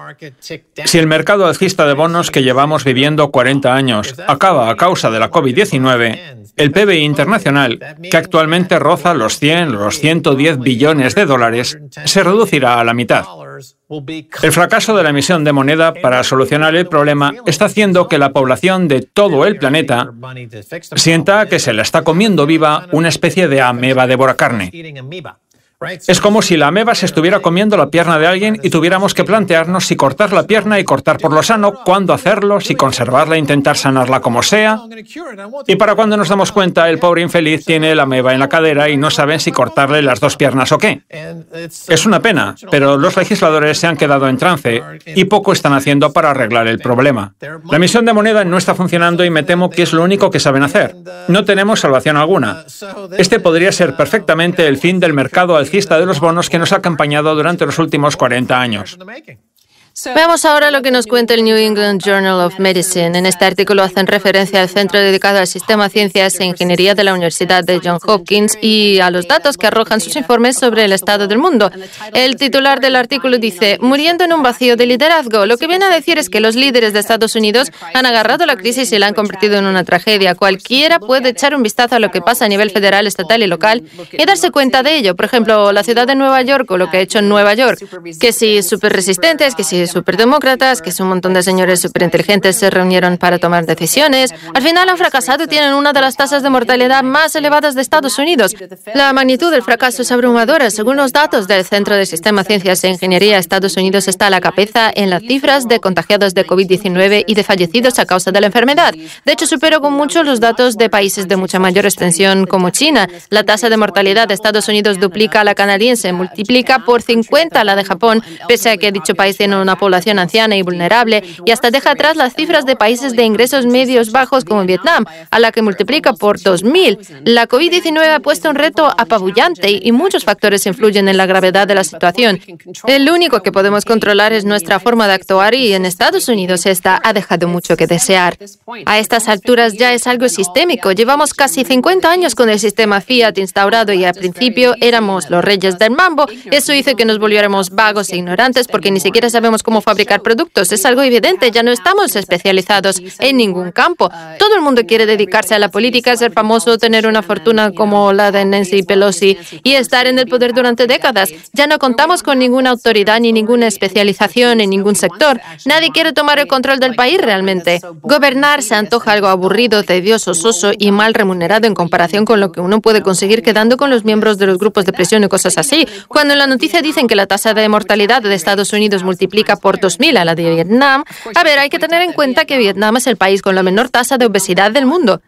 Si el mercado alcista de bonos que llevamos viviendo 40 años acaba a causa de la COVID-19, el PBI internacional, que actualmente roza los 100 o los 110 billones de dólares, se reducirá a la mitad. El fracaso de la emisión de moneda para solucionar el problema está haciendo que la población de todo el planeta sienta que se la está comiendo viva una especie de ameba de carne. Es como si la ameba se estuviera comiendo la pierna de alguien y tuviéramos que plantearnos si cortar la pierna y cortar por lo sano, cuándo hacerlo, si conservarla e intentar sanarla como sea. Y para cuando nos damos cuenta, el pobre infeliz tiene la ameba en la cadera y no saben si cortarle las dos piernas o qué. Es una pena, pero los legisladores se han quedado en trance y poco están haciendo para arreglar el problema. La emisión de moneda no está funcionando y me temo que es lo único que saben hacer. No tenemos salvación alguna. Este podría ser perfectamente el fin del mercado al de los bonos que nos ha acompañado durante los últimos 40 años.
Veamos ahora lo que nos cuenta el New England Journal of Medicine. En este artículo hacen referencia al centro dedicado al sistema Ciencias e Ingeniería de la Universidad de Johns Hopkins y a los datos que arrojan sus informes sobre el estado del mundo. El titular del artículo dice, muriendo en un vacío de liderazgo. Lo que viene a decir es que los líderes de Estados Unidos han agarrado la crisis y la han convertido en una tragedia. Cualquiera puede echar un vistazo a lo que pasa a nivel federal, estatal y local y darse cuenta de ello. Por ejemplo, la ciudad de Nueva York o lo que ha hecho en Nueva York, que si súper resistentes, que si superdemócratas, que es un montón de señores superinteligentes, se reunieron para tomar decisiones. Al final han fracasado y tienen una de las tasas de mortalidad más elevadas de Estados Unidos. La magnitud del fracaso es abrumadora. Según los datos del Centro de Sistema Ciencias e Ingeniería, Estados Unidos está a la cabeza en las cifras de contagiados de COVID-19 y de fallecidos a causa de la enfermedad. De hecho, superó con mucho los datos de países de mucha mayor extensión como China. La tasa de mortalidad de Estados Unidos duplica a la canadiense, multiplica por 50 la de Japón, pese a que dicho país tiene una población anciana y vulnerable y hasta deja atrás las cifras de países de ingresos medios bajos como Vietnam, a la que multiplica por 2.000. La COVID-19 ha puesto un reto apabullante y muchos factores influyen en la gravedad de la situación. El único que podemos controlar es nuestra forma de actuar y en Estados Unidos esta ha dejado mucho que desear. A estas alturas ya es algo sistémico. Llevamos casi 50 años con el sistema Fiat instaurado y al principio éramos los reyes del mambo. Eso hizo que nos volviéramos vagos e ignorantes porque ni siquiera sabemos cómo fabricar productos. Es algo evidente, ya no estamos especializados en ningún campo. Todo el mundo quiere dedicarse a la política, ser famoso, tener una fortuna como la de Nancy Pelosi y estar en el poder durante décadas. Ya no contamos con ninguna autoridad ni ninguna especialización en ningún sector. Nadie quiere tomar el control del país realmente. Gobernar se antoja algo aburrido, tedioso, soso y mal remunerado en comparación con lo que uno puede conseguir quedando con los miembros de los grupos de presión y cosas así. Cuando en la noticia dicen que la tasa de mortalidad de Estados Unidos multiplica por 2000 a la de Vietnam, a ver, hay que tener en cuenta que Vietnam es el país con la menor tasa de obesidad del mundo.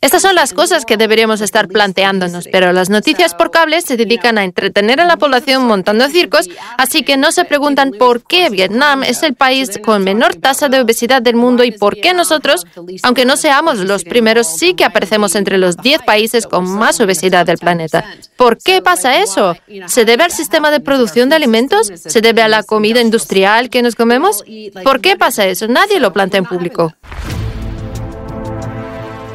Estas son las cosas que deberíamos estar planteándonos, pero las noticias por cable se dedican a entretener a la población montando circos, así que no se preguntan por qué Vietnam es el país con menor tasa de obesidad del mundo y por qué nosotros, aunque no seamos los primeros, sí que aparecemos entre los 10 países con más obesidad del planeta. ¿Por qué pasa eso? ¿Se debe al sistema de producción de alimentos? ¿Se debe a la comida industrial que nos comemos? ¿Por qué pasa eso? Nadie lo plantea en público.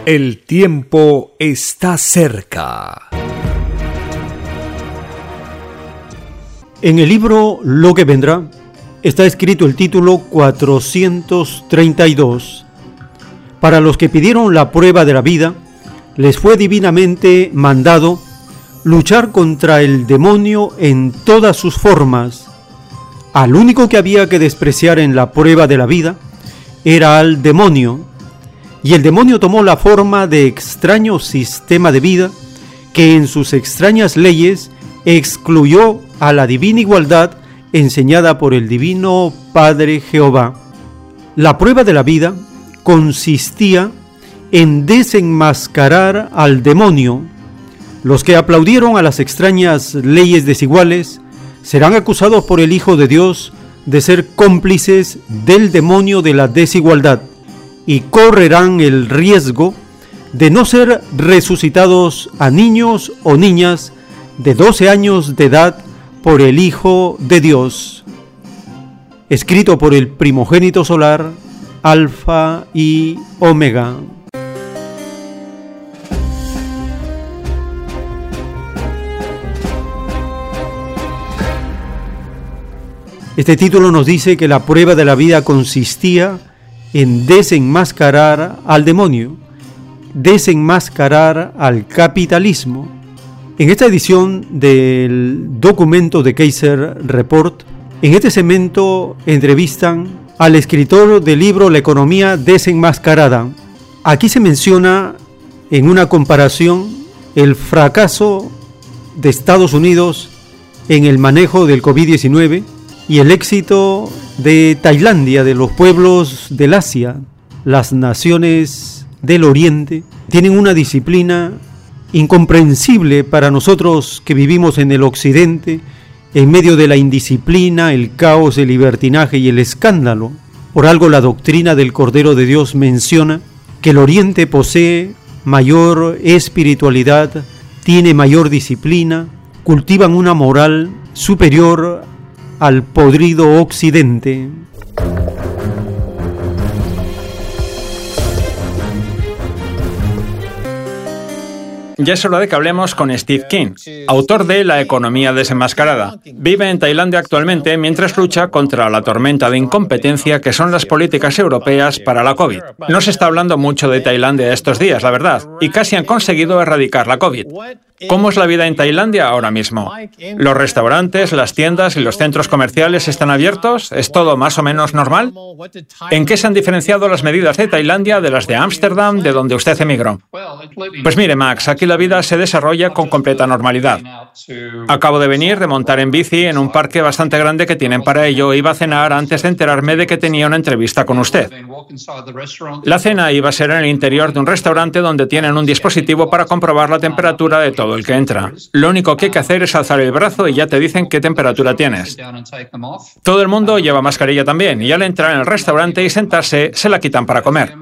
El tiempo está cerca.
En el libro Lo que vendrá está escrito el título 432. Para los que pidieron la prueba de la vida, les fue divinamente mandado luchar contra el demonio en todas sus formas. Al único que había que despreciar en la prueba de la vida era al demonio y el demonio tomó la forma de extraño sistema de vida que en sus extrañas leyes excluyó a la divina igualdad enseñada por el divino Padre Jehová. La prueba de la vida consistía en desenmascarar al demonio. Los que aplaudieron a las extrañas leyes desiguales serán acusados por el Hijo de Dios de ser cómplices del demonio de la desigualdad y correrán el riesgo de no ser resucitados a niños o niñas de 12 años de edad por el Hijo de Dios. Escrito por el primogénito solar, Alfa y Omega. Este título nos dice que la prueba de la vida consistía en desenmascarar al demonio, desenmascarar al capitalismo. En esta edición del documento de Kaiser Report, en este segmento entrevistan al escritor del libro La economía desenmascarada. Aquí se menciona en una comparación el fracaso de Estados Unidos en el manejo del COVID-19 y el éxito de Tailandia, de los pueblos del Asia, las naciones del Oriente, tienen una disciplina incomprensible para nosotros que vivimos en el Occidente, en medio de la indisciplina, el caos, el libertinaje y el escándalo. Por algo la doctrina del Cordero de Dios menciona que el Oriente posee mayor espiritualidad, tiene mayor disciplina, cultivan una moral superior al podrido occidente.
Ya es hora de que hablemos con Steve King, autor de La economía desenmascarada. Vive en Tailandia actualmente mientras lucha contra la tormenta de incompetencia que son las políticas europeas para la COVID. No se está hablando mucho de Tailandia estos días, la verdad, y casi han conseguido erradicar la COVID. ¿Cómo es la vida en Tailandia ahora mismo? ¿Los restaurantes, las tiendas y los centros comerciales están abiertos? ¿Es todo más o menos normal? ¿En qué se han diferenciado las medidas de Tailandia de las de Ámsterdam, de donde usted emigró? Pues mire, Max, aquí la vida se desarrolla con completa normalidad. Acabo de venir de montar en bici en un parque bastante grande que tienen para ello. Iba a cenar antes de enterarme de que tenía una entrevista con usted. La cena iba a ser en el interior de un restaurante donde tienen un dispositivo para comprobar la temperatura de todo el que entra. Lo único que hay que hacer es alzar el brazo y ya te dicen qué temperatura tienes. Todo el mundo lleva mascarilla también y al entrar en el restaurante y sentarse se la quitan para comer.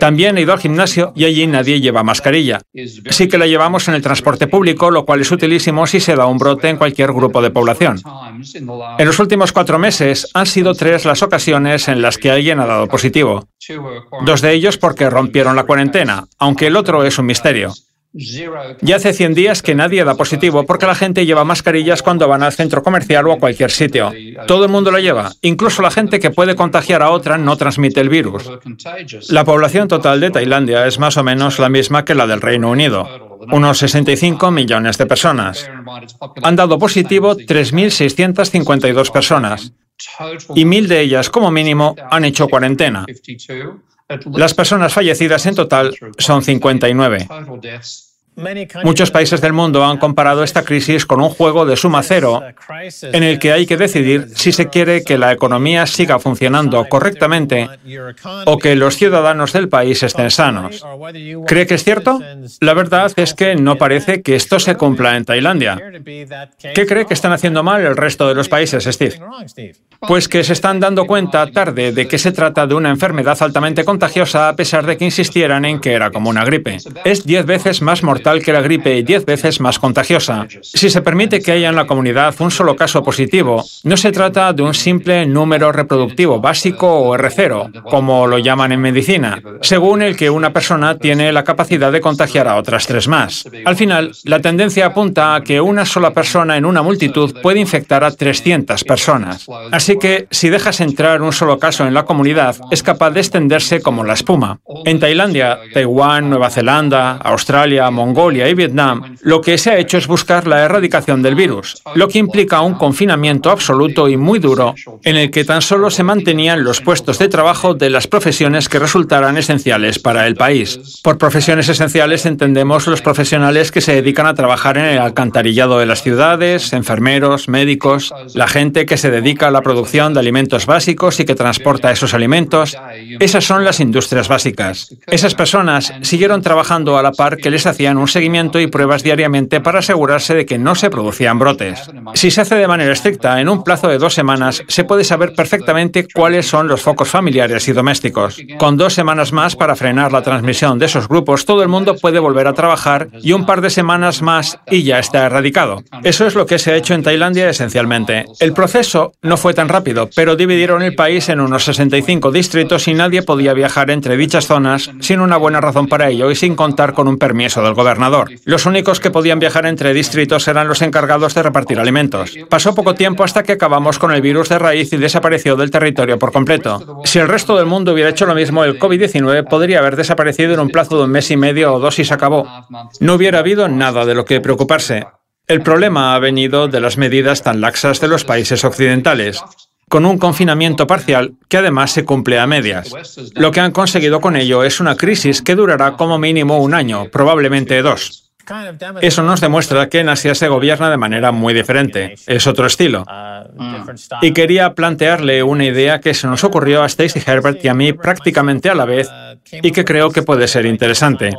También he ido al gimnasio y allí nadie lleva mascarilla. Sí que la llevamos en el transporte público, lo cual es utilísimo si se da un brote en cualquier grupo de población. En los últimos cuatro meses han sido tres las ocasiones en las que alguien ha dado positivo. Dos de ellos porque rompieron la cuarentena, aunque el otro es un misterio. Ya hace 100 días que nadie da positivo porque la gente lleva mascarillas cuando van al centro comercial o a cualquier sitio. Todo el mundo lo lleva. Incluso la gente que puede contagiar a otra no transmite el virus. La población total de Tailandia es más o menos la misma que la del Reino Unido, unos 65 millones de personas. Han dado positivo 3.652 personas y mil de ellas, como mínimo, han hecho cuarentena. Las personas fallecidas en total son 59. Muchos países del mundo han comparado esta crisis con un juego de suma cero en el que hay que decidir si se quiere que la economía siga funcionando correctamente o que los ciudadanos del país estén sanos. ¿Cree que es cierto? La verdad es que no parece que esto se cumpla en Tailandia. ¿Qué cree que están haciendo mal el resto de los países, Steve? Pues que se están dando cuenta tarde de que se trata de una enfermedad altamente contagiosa a pesar de que insistieran en que era como una gripe. Es diez veces más mortal que la gripe y diez veces más contagiosa. Si se permite que haya en la comunidad un solo caso positivo, no se trata de un simple número reproductivo básico o R0, como lo llaman en medicina, según el que una persona tiene la capacidad de contagiar a otras tres más. Al final, la tendencia apunta a que una sola persona en una multitud puede infectar a 300 personas. Así que si dejas entrar un solo caso en la comunidad, es capaz de extenderse como la espuma. En Tailandia, Taiwán, Nueva Zelanda, Australia, Mongolia y Vietnam, lo que se ha hecho es buscar la erradicación del virus, lo que implica un confinamiento absoluto y muy duro, en el que tan solo se mantenían los puestos de trabajo de las profesiones que resultaran esenciales para el país. Por profesiones esenciales entendemos los profesionales que se dedican a trabajar en el alcantarillado de las ciudades, enfermeros, médicos, la gente que se dedica a la producción de alimentos básicos y que transporta esos alimentos. Esas son las industrias básicas. Esas personas siguieron trabajando a la par que les hacían un seguimiento y pruebas diariamente para asegurarse de que no se producían brotes. Si se hace de manera estricta, en un plazo de dos semanas, se puede saber perfectamente cuáles son los focos familiares y domésticos. Con dos semanas más para frenar la transmisión de esos grupos, todo el mundo puede volver a trabajar y un par de semanas más y ya está erradicado. Eso es lo que se ha hecho en Tailandia esencialmente. El proceso no fue tan rápido, pero dividieron el país en unos 65 distritos y nadie podía viajar entre dichas zonas sin una buena razón para ello y sin contar con un permiso del gobierno. Los únicos que podían viajar entre distritos eran los encargados de repartir alimentos. Pasó poco tiempo hasta que acabamos con el virus de raíz y desapareció del territorio por completo. Si el resto del mundo hubiera hecho lo mismo, el COVID-19 podría haber desaparecido en un plazo de un mes y medio o dos y se acabó. No hubiera habido nada de lo que preocuparse. El problema ha venido de las medidas tan laxas de los países occidentales con un confinamiento parcial que además se cumple a medias. Lo que han conseguido con ello es una crisis que durará como mínimo un año, probablemente dos. Eso nos demuestra que en Asia se gobierna de manera muy diferente. Es otro estilo. Y quería plantearle una idea que se nos ocurrió a Stacey Herbert y a mí prácticamente a la vez y que creo que puede ser interesante.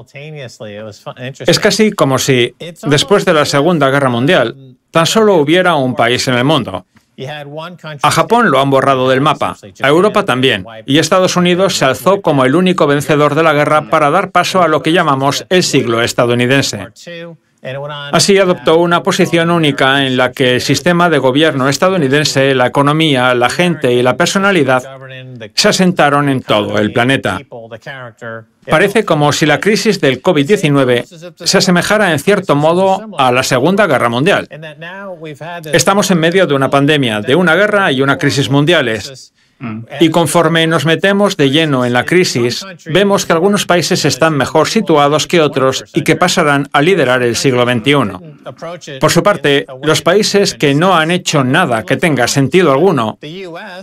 Es casi como si, después de la Segunda Guerra Mundial, tan solo hubiera un país en el mundo. A Japón lo han borrado del mapa, a Europa también, y Estados Unidos se alzó como el único vencedor de la guerra para dar paso a lo que llamamos el siglo estadounidense. Así adoptó una posición única en la que el sistema de gobierno estadounidense, la economía, la gente y la personalidad se asentaron en todo el planeta. Parece como si la crisis del COVID-19 se asemejara en cierto modo a la Segunda Guerra Mundial. Estamos en medio de una pandemia, de una guerra y una crisis mundiales. Y conforme nos metemos de lleno en la crisis, vemos que algunos países están mejor situados que otros y que pasarán a liderar el siglo XXI. Por su parte, los países que no han hecho nada que tenga sentido alguno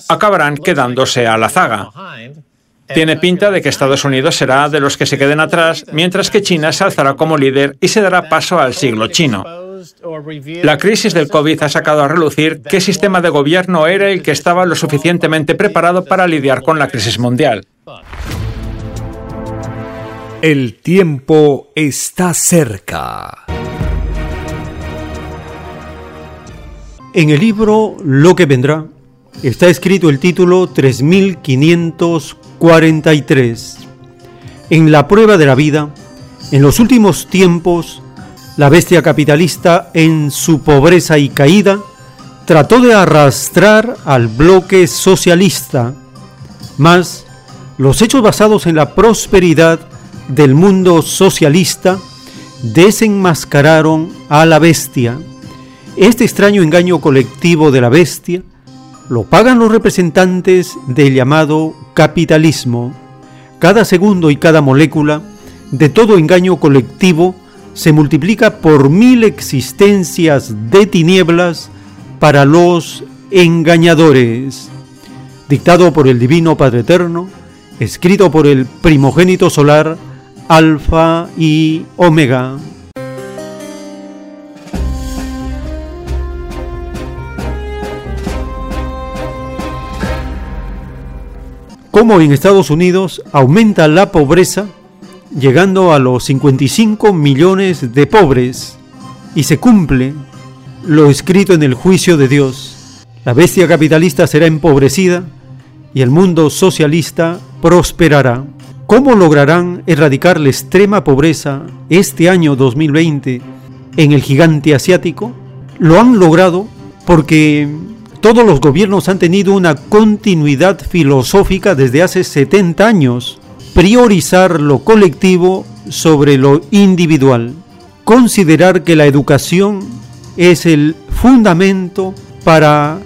acabarán quedándose a la zaga. Tiene pinta de que Estados Unidos será de los que se queden atrás, mientras que China se alzará como líder y se dará paso al siglo chino. La crisis del COVID ha sacado a relucir qué sistema de gobierno era el que estaba lo suficientemente preparado para lidiar con la crisis mundial.
El tiempo está cerca.
En el libro Lo que vendrá está escrito el título 3543. En la prueba de la vida, en los últimos tiempos, la bestia capitalista, en su pobreza y caída, trató de arrastrar al bloque socialista, mas los hechos basados en la prosperidad del mundo socialista desenmascararon a la bestia. Este extraño engaño colectivo de la bestia lo pagan los representantes del llamado capitalismo. Cada segundo y cada molécula de todo engaño colectivo se multiplica por mil existencias de tinieblas para los engañadores. Dictado por el Divino Padre Eterno, escrito por el primogénito solar, Alfa y Omega. Como en Estados Unidos aumenta la pobreza llegando a los 55 millones de pobres, y se cumple lo escrito en el juicio de Dios. La bestia capitalista será empobrecida y el mundo socialista prosperará. ¿Cómo lograrán erradicar la extrema pobreza este año 2020 en el gigante asiático? Lo han logrado porque todos los gobiernos han tenido una continuidad filosófica desde hace 70 años priorizar lo colectivo sobre lo individual, considerar que la educación es el fundamento para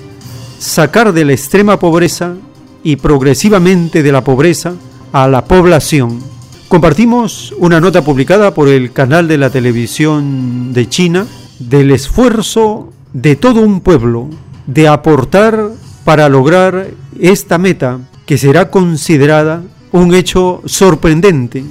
sacar de la extrema pobreza y progresivamente de la pobreza a la población. Compartimos una nota publicada por el canal de la televisión de China del esfuerzo de todo un pueblo de aportar para lograr esta meta que será considerada un hecho sorprendente.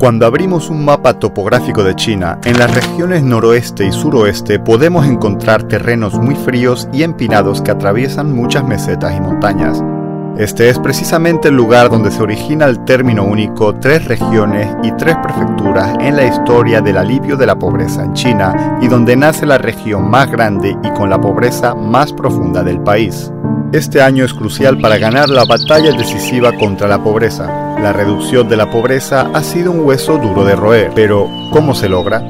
Cuando abrimos un mapa topográfico de China, en las regiones noroeste y suroeste podemos encontrar terrenos muy fríos y empinados que atraviesan muchas mesetas y montañas. Este es precisamente el lugar donde se origina el término único tres regiones y tres prefecturas en la historia del alivio de la pobreza en China y donde nace la región más grande y con la pobreza más profunda del país. Este año es crucial para ganar la batalla decisiva contra la pobreza. La reducción de la pobreza ha sido un hueso duro de roer, pero ¿cómo se logra?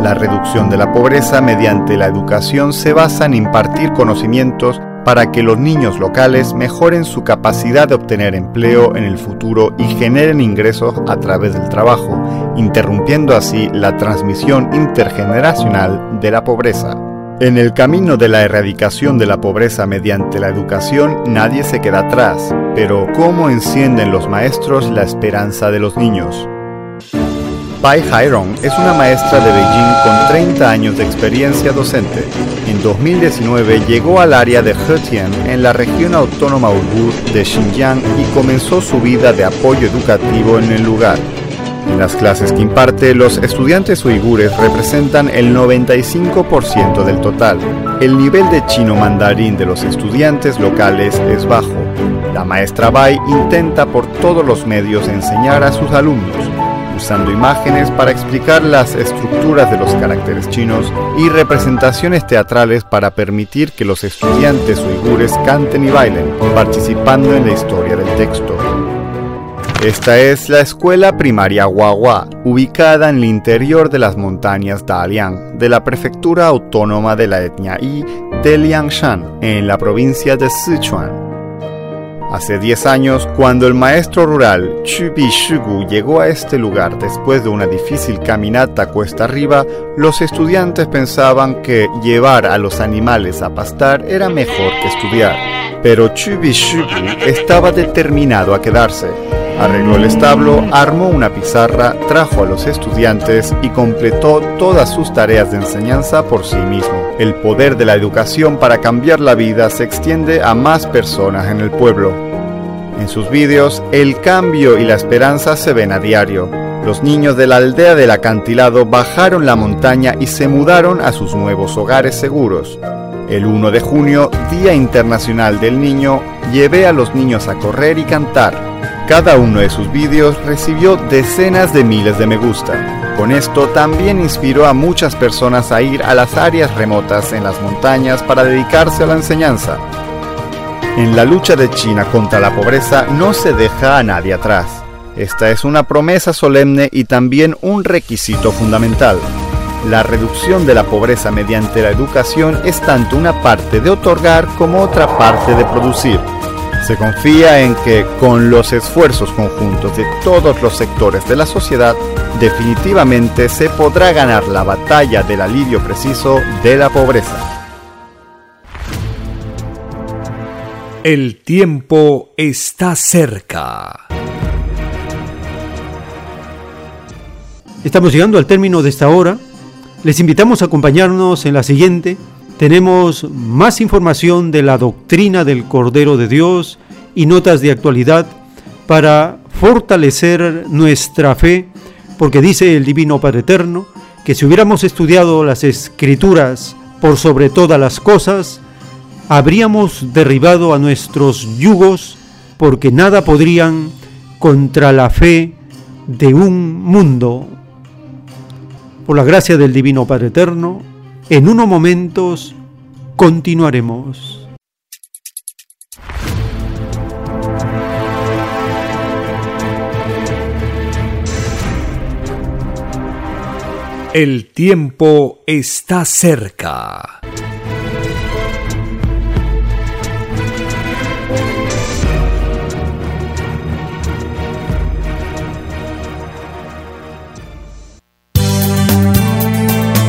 La reducción de la pobreza mediante la educación se basa en impartir conocimientos para que los niños locales mejoren su capacidad de obtener empleo en el futuro y generen ingresos a través del trabajo, interrumpiendo así la transmisión intergeneracional de la pobreza. En el camino de la erradicación de la pobreza mediante la educación nadie se queda atrás, pero ¿cómo encienden los maestros la esperanza de los niños? Pai Hairon es una maestra de Beijing con 30 años de experiencia docente. En 2019 llegó al área de Hetian en la región autónoma uigur de Xinjiang y comenzó su vida de apoyo educativo en el lugar. En las clases que imparte, los estudiantes uigures representan el 95% del total. El nivel de chino mandarín de los estudiantes locales es bajo. La maestra Bai intenta por todos los medios enseñar a sus alumnos usando imágenes para explicar las estructuras de los caracteres chinos y representaciones teatrales para permitir que los estudiantes uigures canten y bailen, participando en la historia del texto. Esta es la escuela primaria Huahua, ubicada en el interior de las montañas Dalian, de la prefectura autónoma de la etnia Yi de Liangshan, en la provincia de Sichuan. Hace 10 años, cuando el maestro rural Chubi Shugu llegó a este lugar después de una difícil caminata cuesta arriba, los estudiantes pensaban que llevar a los animales a pastar era mejor que estudiar. Pero Chubi Shugu estaba determinado a quedarse. Arregló el establo, armó una pizarra, trajo a los estudiantes y completó todas sus tareas de enseñanza por sí mismo. El poder de la educación para cambiar la vida se extiende a más personas en el pueblo. En sus vídeos, el cambio y la esperanza se ven a diario. Los niños de la aldea del acantilado bajaron la montaña y se mudaron a sus nuevos hogares seguros. El 1 de junio, Día Internacional del Niño, llevé a los niños a correr y cantar. Cada uno de sus vídeos recibió decenas de miles de me gusta. Con esto también inspiró a muchas personas a ir a las áreas remotas en las montañas para dedicarse a la enseñanza. En la lucha de China contra la pobreza no se deja a nadie atrás. Esta es una promesa solemne y también un requisito fundamental. La reducción de la pobreza mediante la educación es tanto una parte de otorgar como otra parte de producir. Se confía en que con los esfuerzos conjuntos de todos los sectores de la sociedad, definitivamente se podrá ganar la batalla del alivio preciso de la pobreza.
El tiempo está cerca.
Estamos llegando al término de esta hora. Les invitamos a acompañarnos en la siguiente tenemos más información de la doctrina del Cordero de Dios y notas de actualidad para fortalecer nuestra fe, porque dice el Divino Padre Eterno que si hubiéramos estudiado las escrituras por sobre todas las cosas, habríamos derribado a nuestros yugos, porque nada podrían contra la fe de un mundo. Por la gracia del Divino Padre Eterno, en unos momentos continuaremos.
El tiempo está cerca.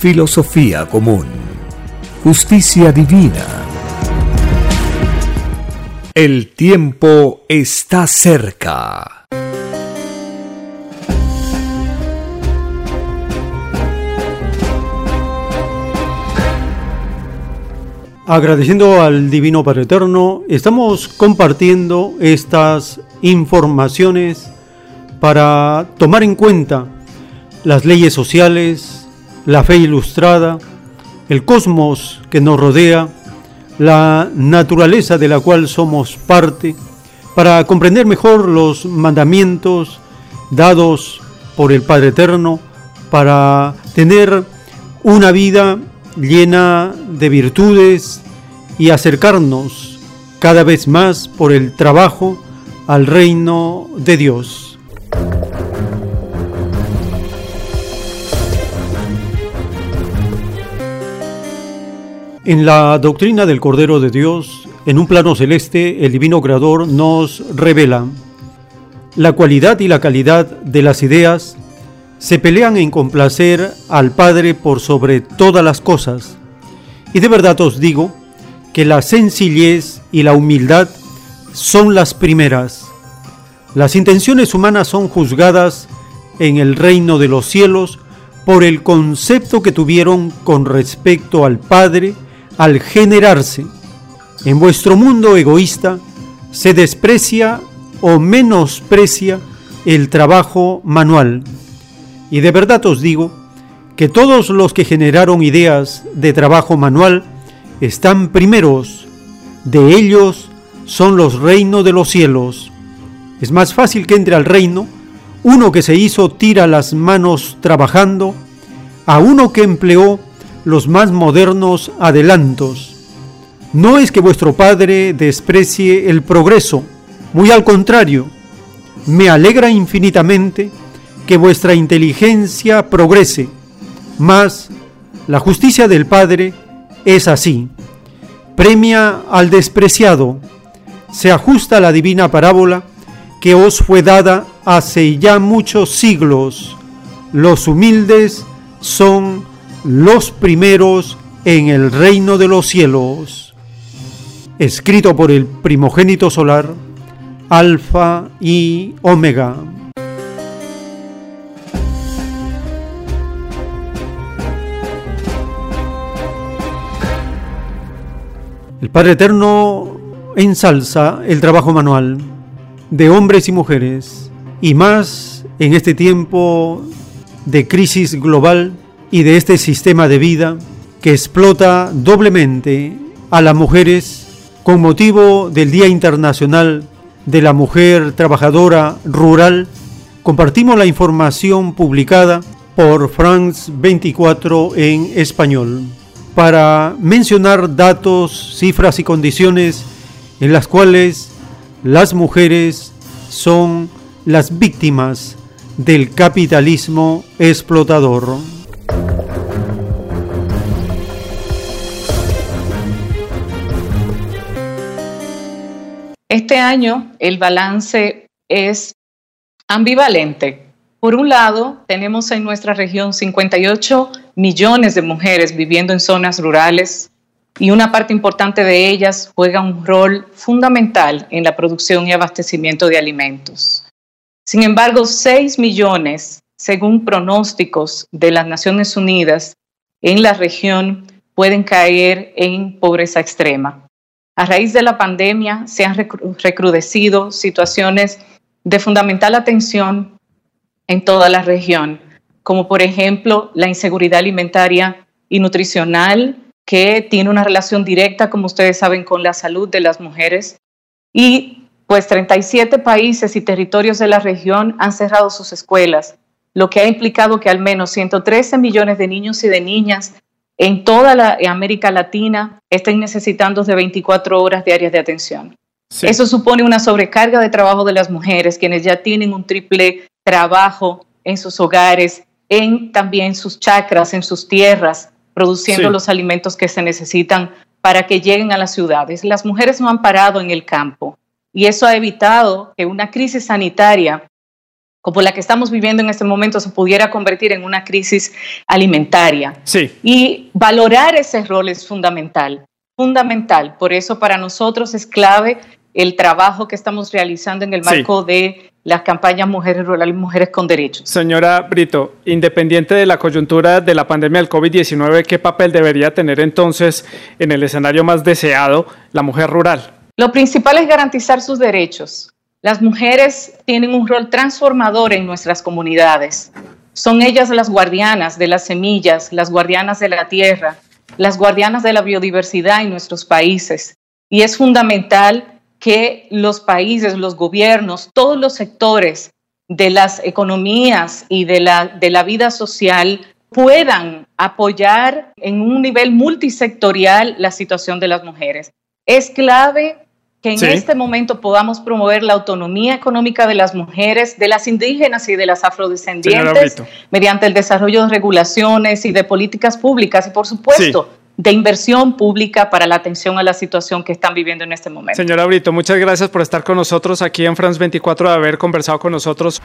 filosofía común, justicia divina. El tiempo está cerca.
Agradeciendo al Divino Padre Eterno, estamos compartiendo estas informaciones para tomar en cuenta las leyes sociales, la fe ilustrada, el cosmos que nos rodea, la naturaleza de la cual somos parte, para comprender mejor los mandamientos dados por el Padre Eterno, para tener una vida llena de virtudes y acercarnos cada vez más por el trabajo al reino de Dios. En la doctrina del Cordero de Dios, en un plano celeste, el Divino Creador nos revela la cualidad y la calidad de las ideas se pelean en complacer al Padre por sobre todas las cosas. Y de verdad os digo que la sencillez y la humildad son las primeras. Las intenciones humanas son juzgadas en el reino de los cielos por el concepto que tuvieron con respecto al Padre al generarse. En vuestro mundo egoísta se desprecia o menosprecia el trabajo manual y de verdad os digo que todos los que generaron ideas de trabajo manual están primeros. De ellos son los reinos de los cielos. Es más fácil que entre al reino uno que se hizo tira las manos trabajando a uno que empleó los más modernos adelantos. No es que vuestro Padre desprecie el progreso, muy al contrario, me alegra infinitamente que vuestra inteligencia progrese, mas la justicia del Padre es así. Premia al despreciado, se ajusta a la divina parábola que os fue dada hace ya muchos siglos. Los humildes son los primeros en el reino de los cielos. Escrito por el primogénito solar, Alfa y Omega. El Padre Eterno ensalza el trabajo manual de hombres y mujeres, y más en este tiempo de crisis global y de este sistema de vida que explota doblemente a las mujeres con motivo del Día Internacional de la Mujer Trabajadora Rural, compartimos la información publicada por France 24 en español para mencionar datos, cifras y condiciones en las cuales las mujeres son las víctimas del capitalismo explotador.
Este año el balance es ambivalente. Por un lado, tenemos en nuestra región 58 millones de mujeres viviendo en zonas rurales y una parte importante de ellas juega un rol fundamental en la producción y abastecimiento de alimentos. Sin embargo, 6 millones, según pronósticos de las Naciones Unidas, en la región pueden caer en pobreza extrema. A raíz de la pandemia se han recrudecido situaciones de fundamental atención en toda la región, como por ejemplo la inseguridad alimentaria y nutricional, que tiene una relación directa, como ustedes saben, con la salud de las mujeres. Y pues 37 países y territorios de la región han cerrado sus escuelas, lo que ha implicado que al menos 113 millones de niños y de niñas en toda la América Latina estén necesitando de 24 horas diarias de atención. Eso supone una sobrecarga de trabajo de las mujeres, quienes ya tienen un triple trabajo en sus hogares, en también sus chacras, en sus tierras, produciendo los alimentos que se necesitan para que lleguen a las ciudades. Las mujeres no han parado en el campo y eso ha evitado que una crisis sanitaria como la que estamos viviendo en este momento se pudiera convertir en una crisis alimentaria.
Sí.
Y valorar ese rol es fundamental, fundamental. Por eso para nosotros es clave el trabajo que estamos realizando en el marco de las campañas Mujeres Rurales y Mujeres con Derechos.
Señora Brito, independiente de la coyuntura de la pandemia del COVID-19, ¿qué papel debería tener entonces en el escenario más deseado la mujer rural?
Lo principal es garantizar sus derechos. Las mujeres tienen un rol transformador en nuestras comunidades. Son ellas las guardianas de las semillas, las guardianas de la tierra, las guardianas de la biodiversidad en nuestros países. Y es fundamental que los países, los gobiernos, todos los sectores de las economías y de la, de la vida social puedan apoyar en un nivel multisectorial la situación de las mujeres. Es clave que en este momento podamos promover la autonomía económica de las mujeres, de las indígenas y de las afrodescendientes mediante el desarrollo de regulaciones y de políticas públicas y por supuesto de inversión pública para la atención a la situación que están viviendo en este momento.
Señora Brito, muchas gracias por estar con nosotros aquí en France 24, de haber conversado con nosotros.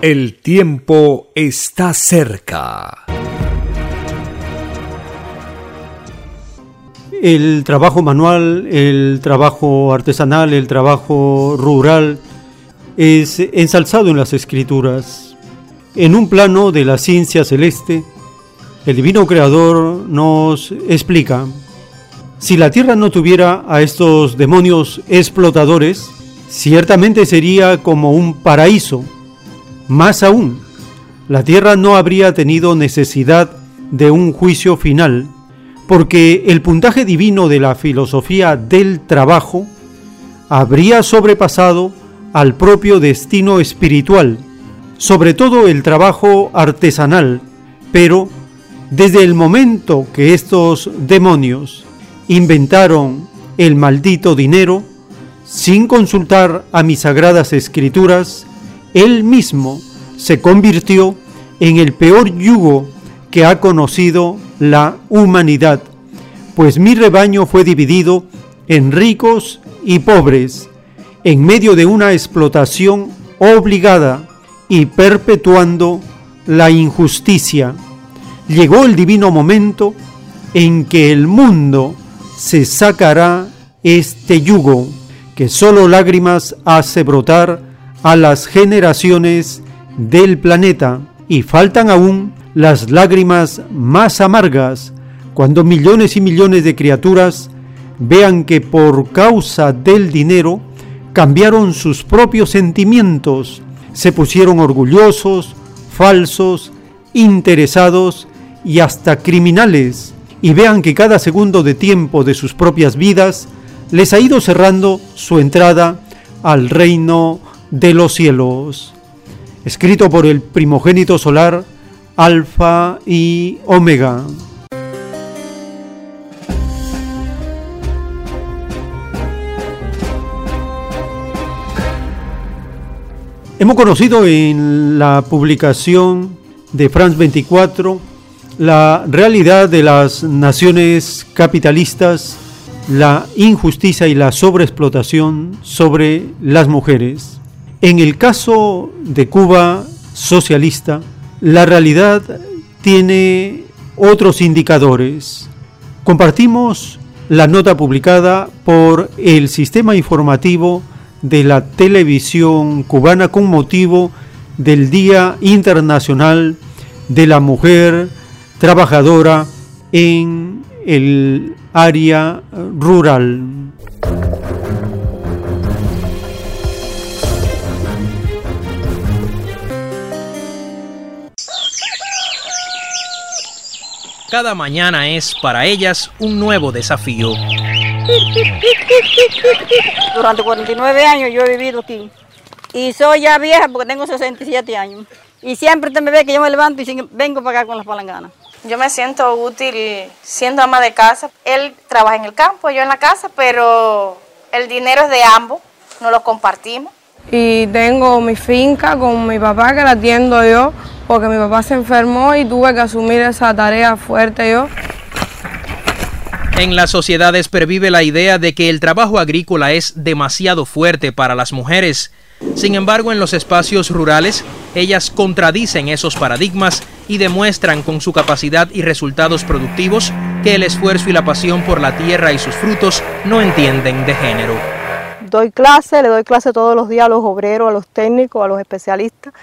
El tiempo está cerca.
El trabajo manual, el trabajo artesanal, el trabajo rural es ensalzado en las escrituras. En un plano de la ciencia celeste, el divino creador nos explica, si la tierra no tuviera a estos demonios explotadores, ciertamente sería como un paraíso. Más aún, la tierra no habría tenido necesidad de un juicio final, porque el puntaje divino de la filosofía del trabajo habría sobrepasado al propio destino espiritual, sobre todo el trabajo artesanal, pero desde el momento que estos demonios inventaron el maldito dinero, sin consultar a mis sagradas escrituras, él mismo se convirtió en el peor yugo que ha conocido la humanidad, pues mi rebaño fue dividido en ricos y pobres, en medio de una explotación obligada y perpetuando la injusticia. Llegó el divino momento en que el mundo se sacará este yugo que solo lágrimas hace brotar a las generaciones del planeta y faltan aún las lágrimas más amargas cuando millones y millones de criaturas vean que por causa del dinero cambiaron sus propios sentimientos, se pusieron orgullosos, falsos, interesados y hasta criminales y vean que cada segundo de tiempo de sus propias vidas les ha ido cerrando su entrada al reino de los cielos. Escrito por el primogénito solar, Alfa y Omega. Hemos conocido en la publicación de France 24 la realidad de las naciones capitalistas, la injusticia y la sobreexplotación sobre las mujeres. En el caso de Cuba socialista, la realidad tiene otros indicadores. Compartimos la nota publicada por el sistema informativo de la televisión cubana con motivo del Día Internacional de la mujer trabajadora en el área rural.
Cada mañana es para ellas un nuevo desafío.
Durante 49 años yo he vivido aquí y soy ya vieja porque tengo 67 años. Y siempre usted me ve que yo me levanto y vengo para acá con las palanganas.
Yo me siento útil siendo ama de casa. Él trabaja en el campo, yo en la casa, pero el dinero es de ambos, no lo compartimos.
Y tengo mi finca con mi papá que la atiendo yo, porque mi papá se enfermó y tuve que asumir esa tarea fuerte yo.
En las sociedades pervive la idea de que el trabajo agrícola es demasiado fuerte para las mujeres. Sin embargo, en los espacios rurales, ellas contradicen esos paradigmas y demuestran con su capacidad y resultados productivos que el esfuerzo y la pasión por la tierra y sus frutos no entienden de género.
Doy clase, le doy clase todos los días a los obreros, a los técnicos, a los especialistas,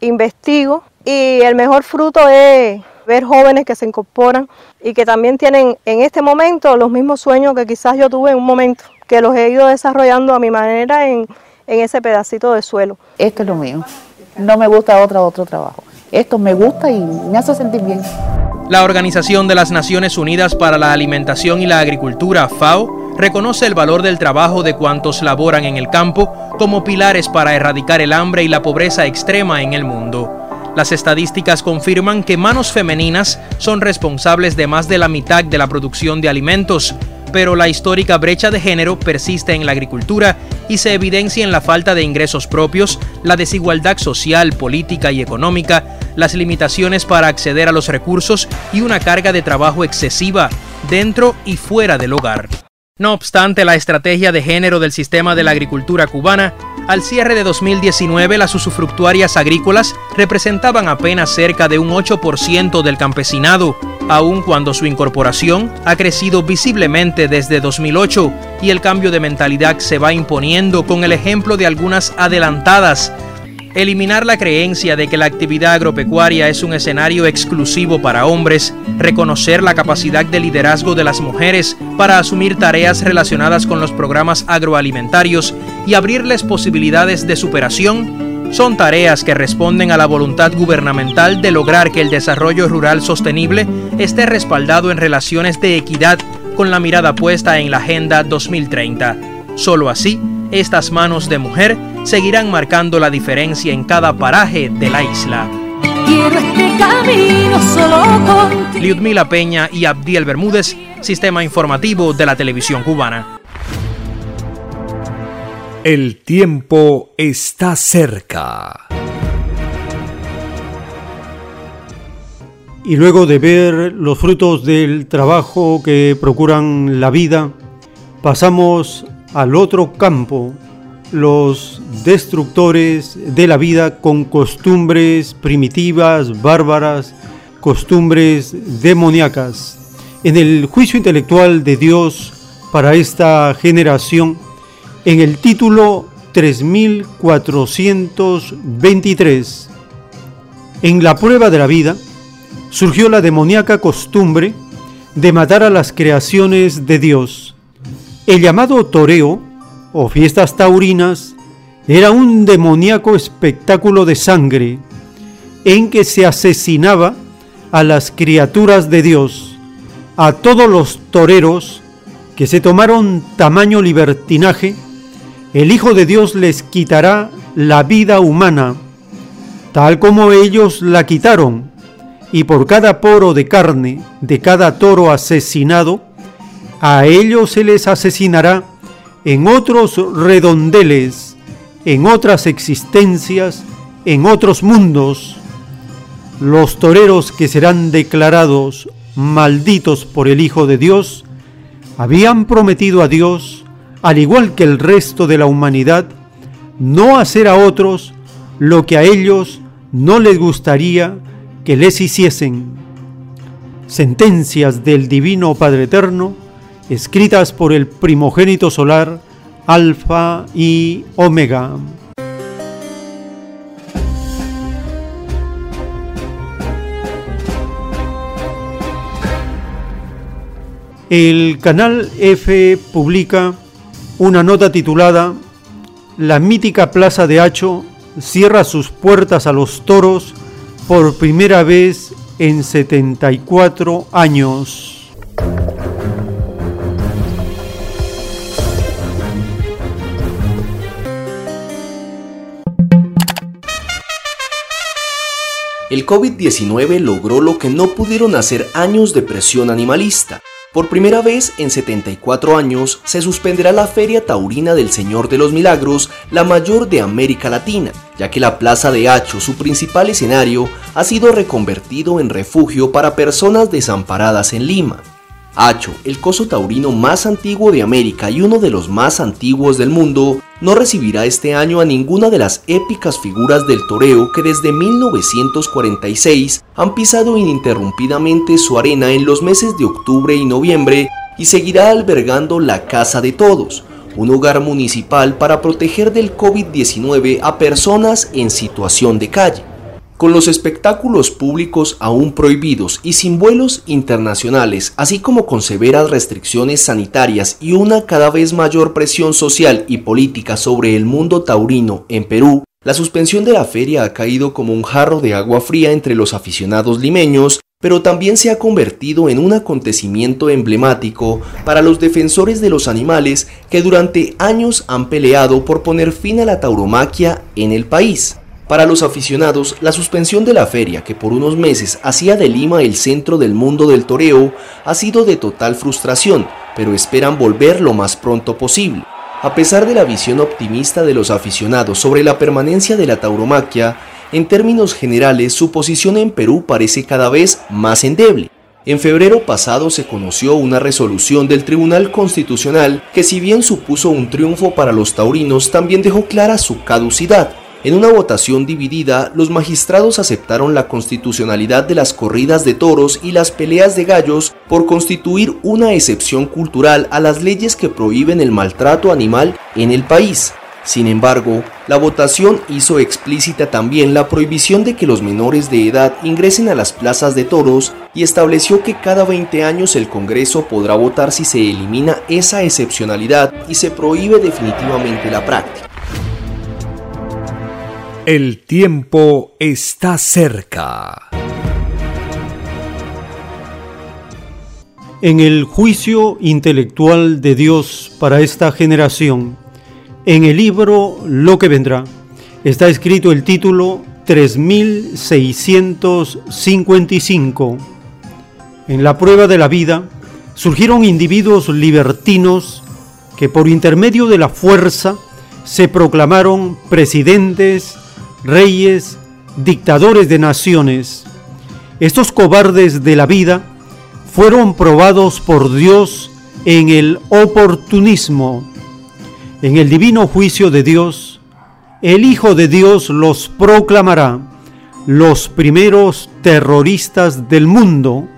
investigo y el mejor fruto es ver jóvenes que se incorporan y que también tienen en este momento los mismos sueños que quizás yo tuve en un momento, que los he ido desarrollando a mi manera en, en ese pedacito de suelo.
Esto es lo mío. No me gusta otro, otro trabajo. Esto me gusta y me hace sentir bien.
La Organización de las Naciones Unidas para la Alimentación y la Agricultura, FAO, reconoce el valor del trabajo de cuantos laboran en el campo como pilares para erradicar el hambre y la pobreza extrema en el mundo. Las estadísticas confirman que manos femeninas son responsables de más de la mitad de la producción de alimentos, pero la histórica brecha de género persiste en la agricultura y se evidencia en la falta de ingresos propios, la desigualdad social, política y económica, las limitaciones para acceder a los recursos y una carga de trabajo excesiva dentro y fuera del hogar. No obstante la estrategia de género del sistema de la agricultura cubana, al cierre de 2019 las usufructuarias agrícolas representaban apenas cerca de un 8% del campesinado, aun cuando su incorporación ha crecido visiblemente desde 2008 y el cambio de mentalidad se va imponiendo con el ejemplo de algunas adelantadas eliminar la creencia de que la actividad agropecuaria es un escenario exclusivo para hombres, reconocer la capacidad de liderazgo de las mujeres para asumir tareas relacionadas con los programas agroalimentarios y abrirles posibilidades de superación, son tareas que responden a la voluntad gubernamental de lograr que el desarrollo rural sostenible esté respaldado en relaciones de equidad con la mirada puesta en la Agenda 2030. Solo así, estas manos de mujer seguirán marcando la diferencia en cada paraje de la isla. Este Liudmila Peña y Abdiel Bermúdez, Sistema Informativo de la Televisión Cubana.
El tiempo está cerca.
Y luego de ver los frutos del trabajo que procuran la vida, pasamos al otro campo los destructores de la vida con costumbres primitivas, bárbaras, costumbres demoníacas. En el juicio intelectual de Dios para esta generación, en el título 3423, en la prueba de la vida, surgió la demoníaca costumbre de matar a las creaciones de Dios. El llamado toreo o fiestas taurinas era un demoníaco espectáculo de sangre en que se asesinaba a las criaturas de Dios, a todos los toreros que se tomaron tamaño libertinaje, el Hijo de Dios les quitará la vida humana, tal como ellos la quitaron, y por cada poro de carne de cada toro asesinado, a ellos se les asesinará en otros redondeles, en otras existencias, en otros mundos, los toreros que serán declarados malditos por el Hijo de Dios, habían prometido a Dios, al igual que el resto de la humanidad, no hacer a otros lo que a ellos no les gustaría que les hiciesen. Sentencias del Divino Padre Eterno, escritas por el primogénito solar, Alfa y Omega. El canal F publica una nota titulada La mítica plaza de Hacho cierra sus puertas a los toros por primera vez en 74 años.
El COVID-19 logró lo que no pudieron hacer años de presión animalista. Por primera vez en 74 años se suspenderá la Feria Taurina del Señor de los Milagros, la mayor de América Latina, ya que la Plaza de Hacho, su principal escenario, ha sido reconvertido en refugio para personas desamparadas en Lima. Hacho, el coso taurino más antiguo de América y uno de los más antiguos del mundo, no recibirá este año a ninguna de las épicas figuras del toreo que desde 1946 han pisado ininterrumpidamente su arena en los meses de octubre y noviembre y seguirá albergando la Casa de Todos, un hogar municipal para proteger del COVID-19 a personas en situación de calle. Con los espectáculos públicos aún prohibidos y sin vuelos internacionales, así como con severas restricciones sanitarias y una cada vez mayor presión social y política sobre el mundo taurino en Perú, la suspensión de la feria ha caído como un jarro de agua fría entre los aficionados limeños, pero también se ha convertido en un acontecimiento emblemático para los defensores de los animales que durante años han peleado por poner fin a la tauromaquia en el país. Para los aficionados, la suspensión de la feria, que por unos meses hacía de Lima el centro del mundo del toreo, ha sido de total frustración, pero esperan volver lo más pronto posible. A pesar de la visión optimista de los aficionados sobre la permanencia de la tauromaquia, en términos generales su posición en Perú parece cada vez más endeble. En febrero pasado se conoció una resolución del Tribunal Constitucional que si bien supuso un triunfo para los taurinos, también dejó clara su caducidad en una votación dividida, los magistrados aceptaron la constitucionalidad de las corridas de toros y las peleas de gallos por constituir una excepción cultural a las leyes que prohíben el maltrato animal en el país. Sin embargo, la votación hizo explícita también la prohibición de que los menores de edad ingresen a las plazas de toros y estableció que cada 20 años el Congreso podrá votar si se elimina esa excepcionalidad y se prohíbe definitivamente la práctica.
El tiempo está cerca.
En el juicio intelectual de Dios para esta generación, en el libro Lo que vendrá, está escrito el título 3655. En la prueba de la vida surgieron individuos libertinos que por intermedio de la fuerza se proclamaron presidentes, reyes, dictadores de naciones. Estos cobardes de la vida fueron probados por Dios en el oportunismo. En el divino juicio de Dios, el Hijo de Dios los proclamará los primeros terroristas del mundo.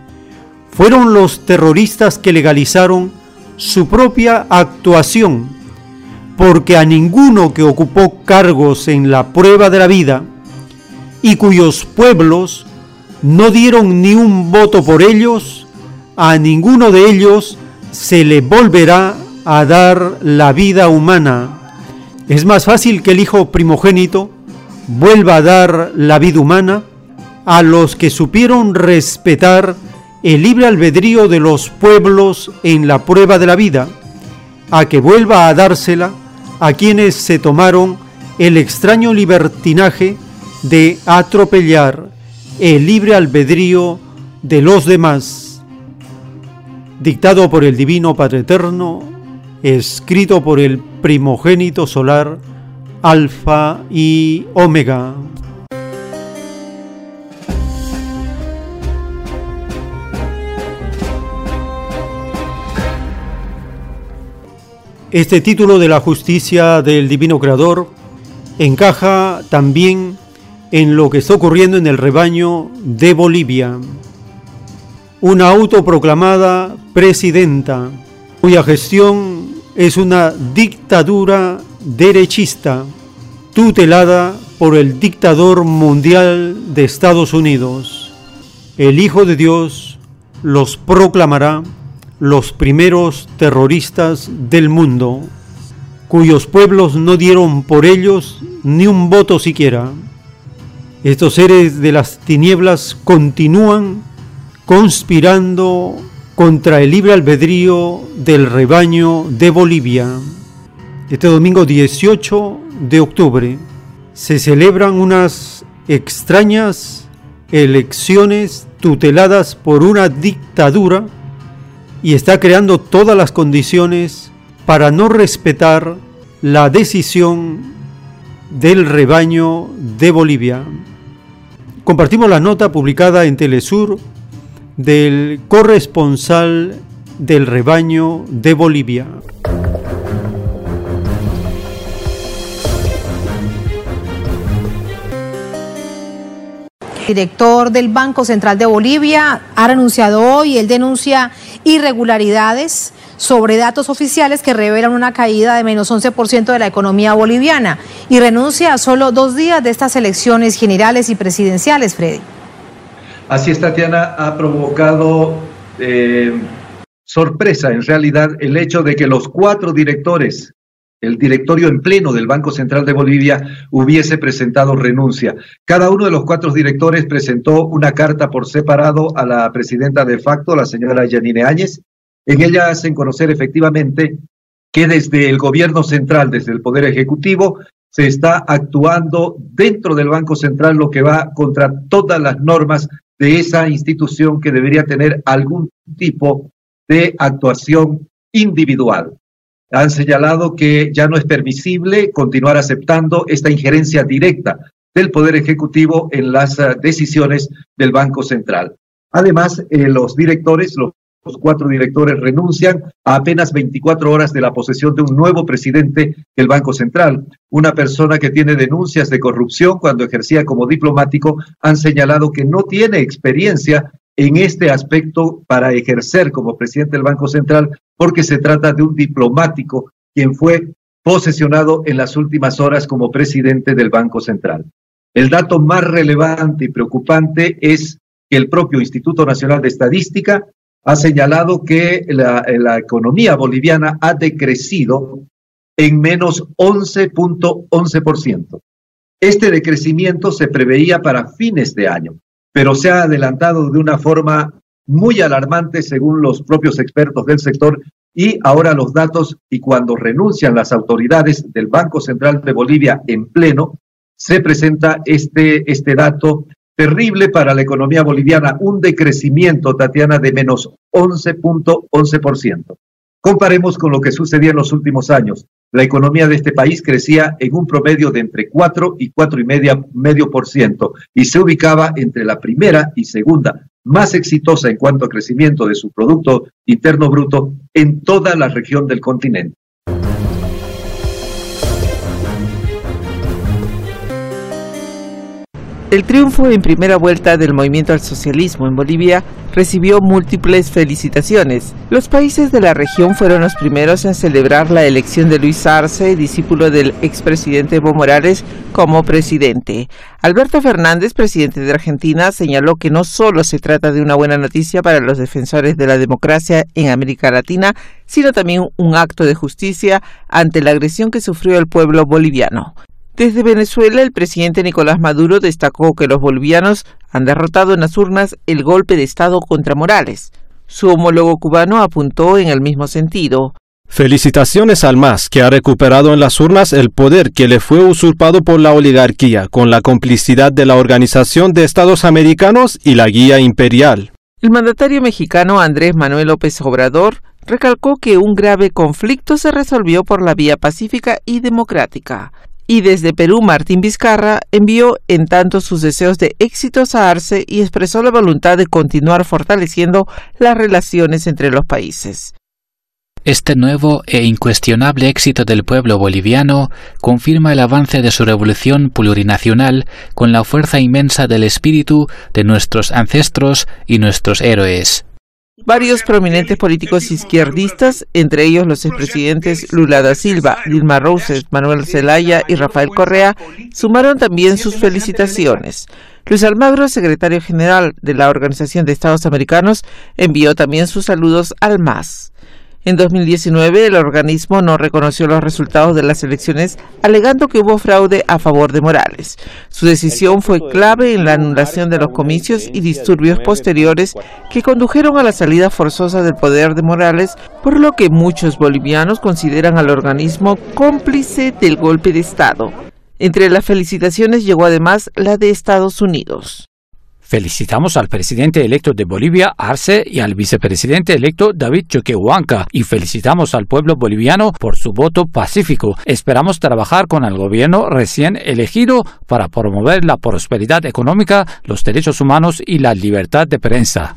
Fueron los terroristas que legalizaron su propia actuación porque a ninguno que ocupó cargos en la prueba de la vida y cuyos pueblos no dieron ni un voto por ellos, a ninguno de ellos se le volverá a dar la vida humana. Es más fácil que el Hijo primogénito vuelva a dar la vida humana a los que supieron respetar el libre albedrío de los pueblos en la prueba de la vida, a que vuelva a dársela a quienes se tomaron el extraño libertinaje de atropellar el libre albedrío de los demás, dictado por el Divino Padre Eterno, escrito por el primogénito solar, Alfa y Omega. Este título de la justicia del Divino Creador encaja también en lo que está ocurriendo en el rebaño de Bolivia. Una autoproclamada presidenta cuya gestión es una dictadura derechista tutelada por el dictador mundial de Estados Unidos. El Hijo de Dios los proclamará los primeros terroristas del mundo, cuyos pueblos no dieron por ellos ni un voto siquiera. Estos seres de las tinieblas continúan conspirando contra el libre albedrío del rebaño de Bolivia. Este domingo 18 de octubre se celebran unas extrañas elecciones tuteladas por una dictadura y está creando todas las condiciones para no respetar la decisión del rebaño de Bolivia. Compartimos la nota publicada en Telesur del corresponsal del rebaño de Bolivia.
director del Banco Central de Bolivia ha renunciado hoy. Él denuncia irregularidades sobre datos oficiales que revelan una caída de menos 11% de la economía boliviana y renuncia a solo dos días de estas elecciones generales y presidenciales, Freddy.
Así es, Tatiana, ha provocado eh, sorpresa en realidad el hecho de que los cuatro directores el directorio en pleno del Banco Central de Bolivia hubiese presentado renuncia. Cada uno de los cuatro directores presentó una carta por separado a la presidenta de facto, la señora Yanine Áñez. En ella hacen conocer efectivamente que desde el gobierno central, desde el Poder Ejecutivo, se está actuando dentro del Banco Central lo que va contra todas las normas de esa institución que debería tener algún tipo de actuación individual han señalado que ya no es permisible continuar aceptando esta injerencia directa del Poder Ejecutivo en las uh, decisiones del Banco Central. Además, eh, los directores, los cuatro directores renuncian a apenas 24 horas de la posesión de un nuevo presidente del Banco Central. Una persona que tiene denuncias de corrupción cuando ejercía como diplomático han señalado que no tiene experiencia en este aspecto para ejercer como presidente del Banco Central, porque se trata de un diplomático quien fue posesionado en las últimas horas como presidente del Banco Central. El dato más relevante y preocupante es que el propio Instituto Nacional de Estadística ha señalado que la, economía boliviana ha decrecido en menos 11.11%. Este decrecimiento se preveía para fines de año pero se ha adelantado de una forma muy alarmante según los propios expertos del sector y ahora los datos y cuando renuncian las autoridades del Banco Central de Bolivia en pleno, se presenta este, este dato terrible para la economía boliviana, un decrecimiento, Tatiana, de menos 11.11%. Comparemos con lo que sucedía en los últimos años. La economía de este país crecía en un promedio de entre 4 y 4 y media, medio por ciento y se ubicaba entre la primera y segunda más exitosa en cuanto a crecimiento de su Producto Interno Bruto en toda la región del continente.
El triunfo en primera vuelta del movimiento al socialismo en Bolivia recibió múltiples felicitaciones. Los países de la región fueron los primeros en celebrar la elección de Luis Arce, discípulo del expresidente Evo Morales, como presidente. Alberto Fernández, presidente de Argentina, señaló que no solo se trata de una buena noticia para los defensores de la democracia en América Latina, sino también un acto de justicia ante la agresión que sufrió el pueblo boliviano. Desde Venezuela, el presidente Nicolás Maduro destacó que los bolivianos han derrotado en las urnas el golpe de Estado contra Morales. Su homólogo cubano apuntó en el mismo sentido.
Felicitaciones al MAS, que ha recuperado en las urnas el poder que le fue usurpado por la oligarquía, con la complicidad de la Organización de Estados Americanos y la Guía Imperial.
El mandatario mexicano Andrés Manuel López Obrador recalcó que un grave conflicto se resolvió por la vía pacífica y democrática. Y desde Perú, Martín Vizcarra envió en tanto sus deseos de éxitos a Arce y expresó la voluntad de continuar fortaleciendo las relaciones entre los países.
Este nuevo e incuestionable éxito del pueblo boliviano confirma el avance de su revolución plurinacional con la fuerza inmensa del espíritu de nuestros ancestros y nuestros héroes.
Varios prominentes políticos izquierdistas, entre ellos los expresidentes Lula da Silva, Dilma Rousseff, Manuel Zelaya y Rafael Correa, sumaron también sus felicitaciones. Luis Almagro, secretario general de la Organización de Estados Americanos, envió también sus saludos al MAS. En 2019, el organismo no reconoció los resultados de las elecciones, alegando que hubo fraude a favor de Morales. Su decisión fue clave en la anulación de los comicios y disturbios posteriores que condujeron a la salida forzosa del poder de Morales, por lo que muchos bolivianos consideran al organismo cómplice del golpe de Estado. Entre las felicitaciones llegó además la de Estados Unidos.
Felicitamos al presidente electo de Bolivia, Arce, y al vicepresidente electo, David Choquehuanca, y felicitamos al pueblo boliviano por su voto pacífico. Esperamos trabajar con el gobierno recién elegido para promover la prosperidad económica, los derechos humanos y la libertad de prensa.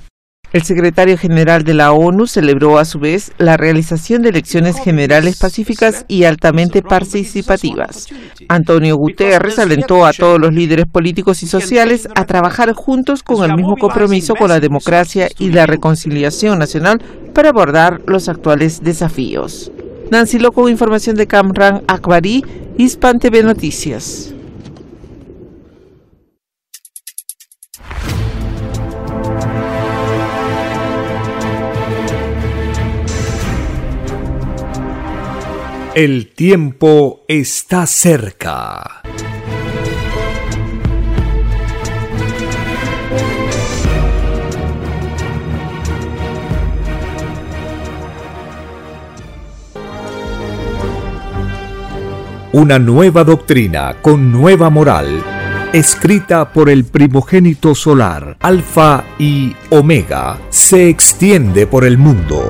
El secretario general de la ONU celebró a su vez la realización de elecciones generales pacíficas y altamente participativas. Antonio Guterres alentó a todos los líderes políticos y sociales a trabajar juntos con el mismo compromiso con la democracia y la reconciliación nacional para abordar los actuales desafíos. Nancy Loco, información de Camran Akbari, Hispan TV Noticias.
El tiempo está cerca. Una nueva doctrina con nueva moral, escrita por el primogénito solar, Alfa y Omega, se extiende por el mundo.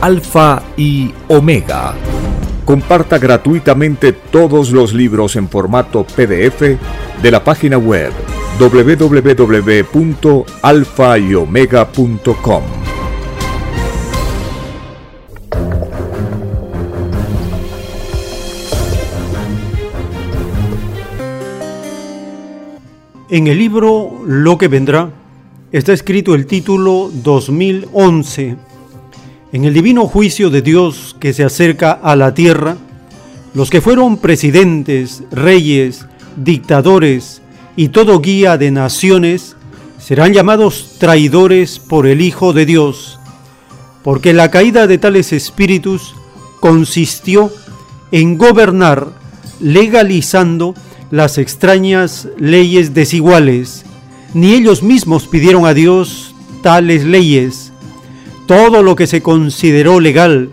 Alfa y Omega. Comparta gratuitamente todos los libros en formato PDF de la página web www.alfayomega.com.
En el libro Lo que vendrá está escrito el título 2011. En el divino juicio de Dios que se acerca a la tierra, los que fueron presidentes, reyes, dictadores y todo guía de naciones serán llamados traidores por el Hijo de Dios, porque la caída de tales espíritus consistió en gobernar legalizando las extrañas leyes desiguales. Ni ellos mismos pidieron a Dios tales leyes. Todo lo que se consideró legal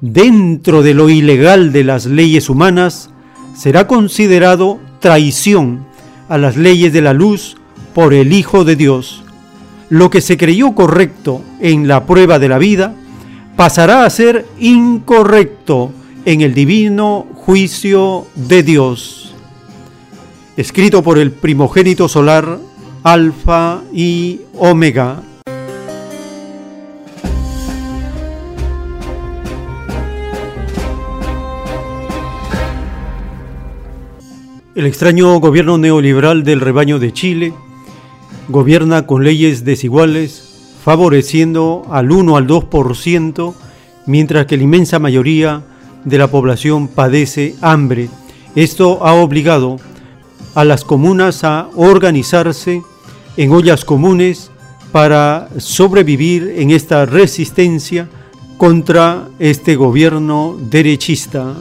dentro de lo ilegal de las leyes humanas será considerado traición a las leyes de la luz por el Hijo de Dios. Lo que se creyó correcto en la prueba de la vida pasará a ser incorrecto en el divino juicio de Dios escrito por el primogénito solar Alfa y Omega. El extraño gobierno neoliberal del rebaño de Chile gobierna con leyes desiguales, favoreciendo al 1 al 2%, mientras que la inmensa mayoría de la población padece hambre. Esto ha obligado a las comunas a organizarse en ollas comunes para sobrevivir en esta resistencia contra este gobierno derechista.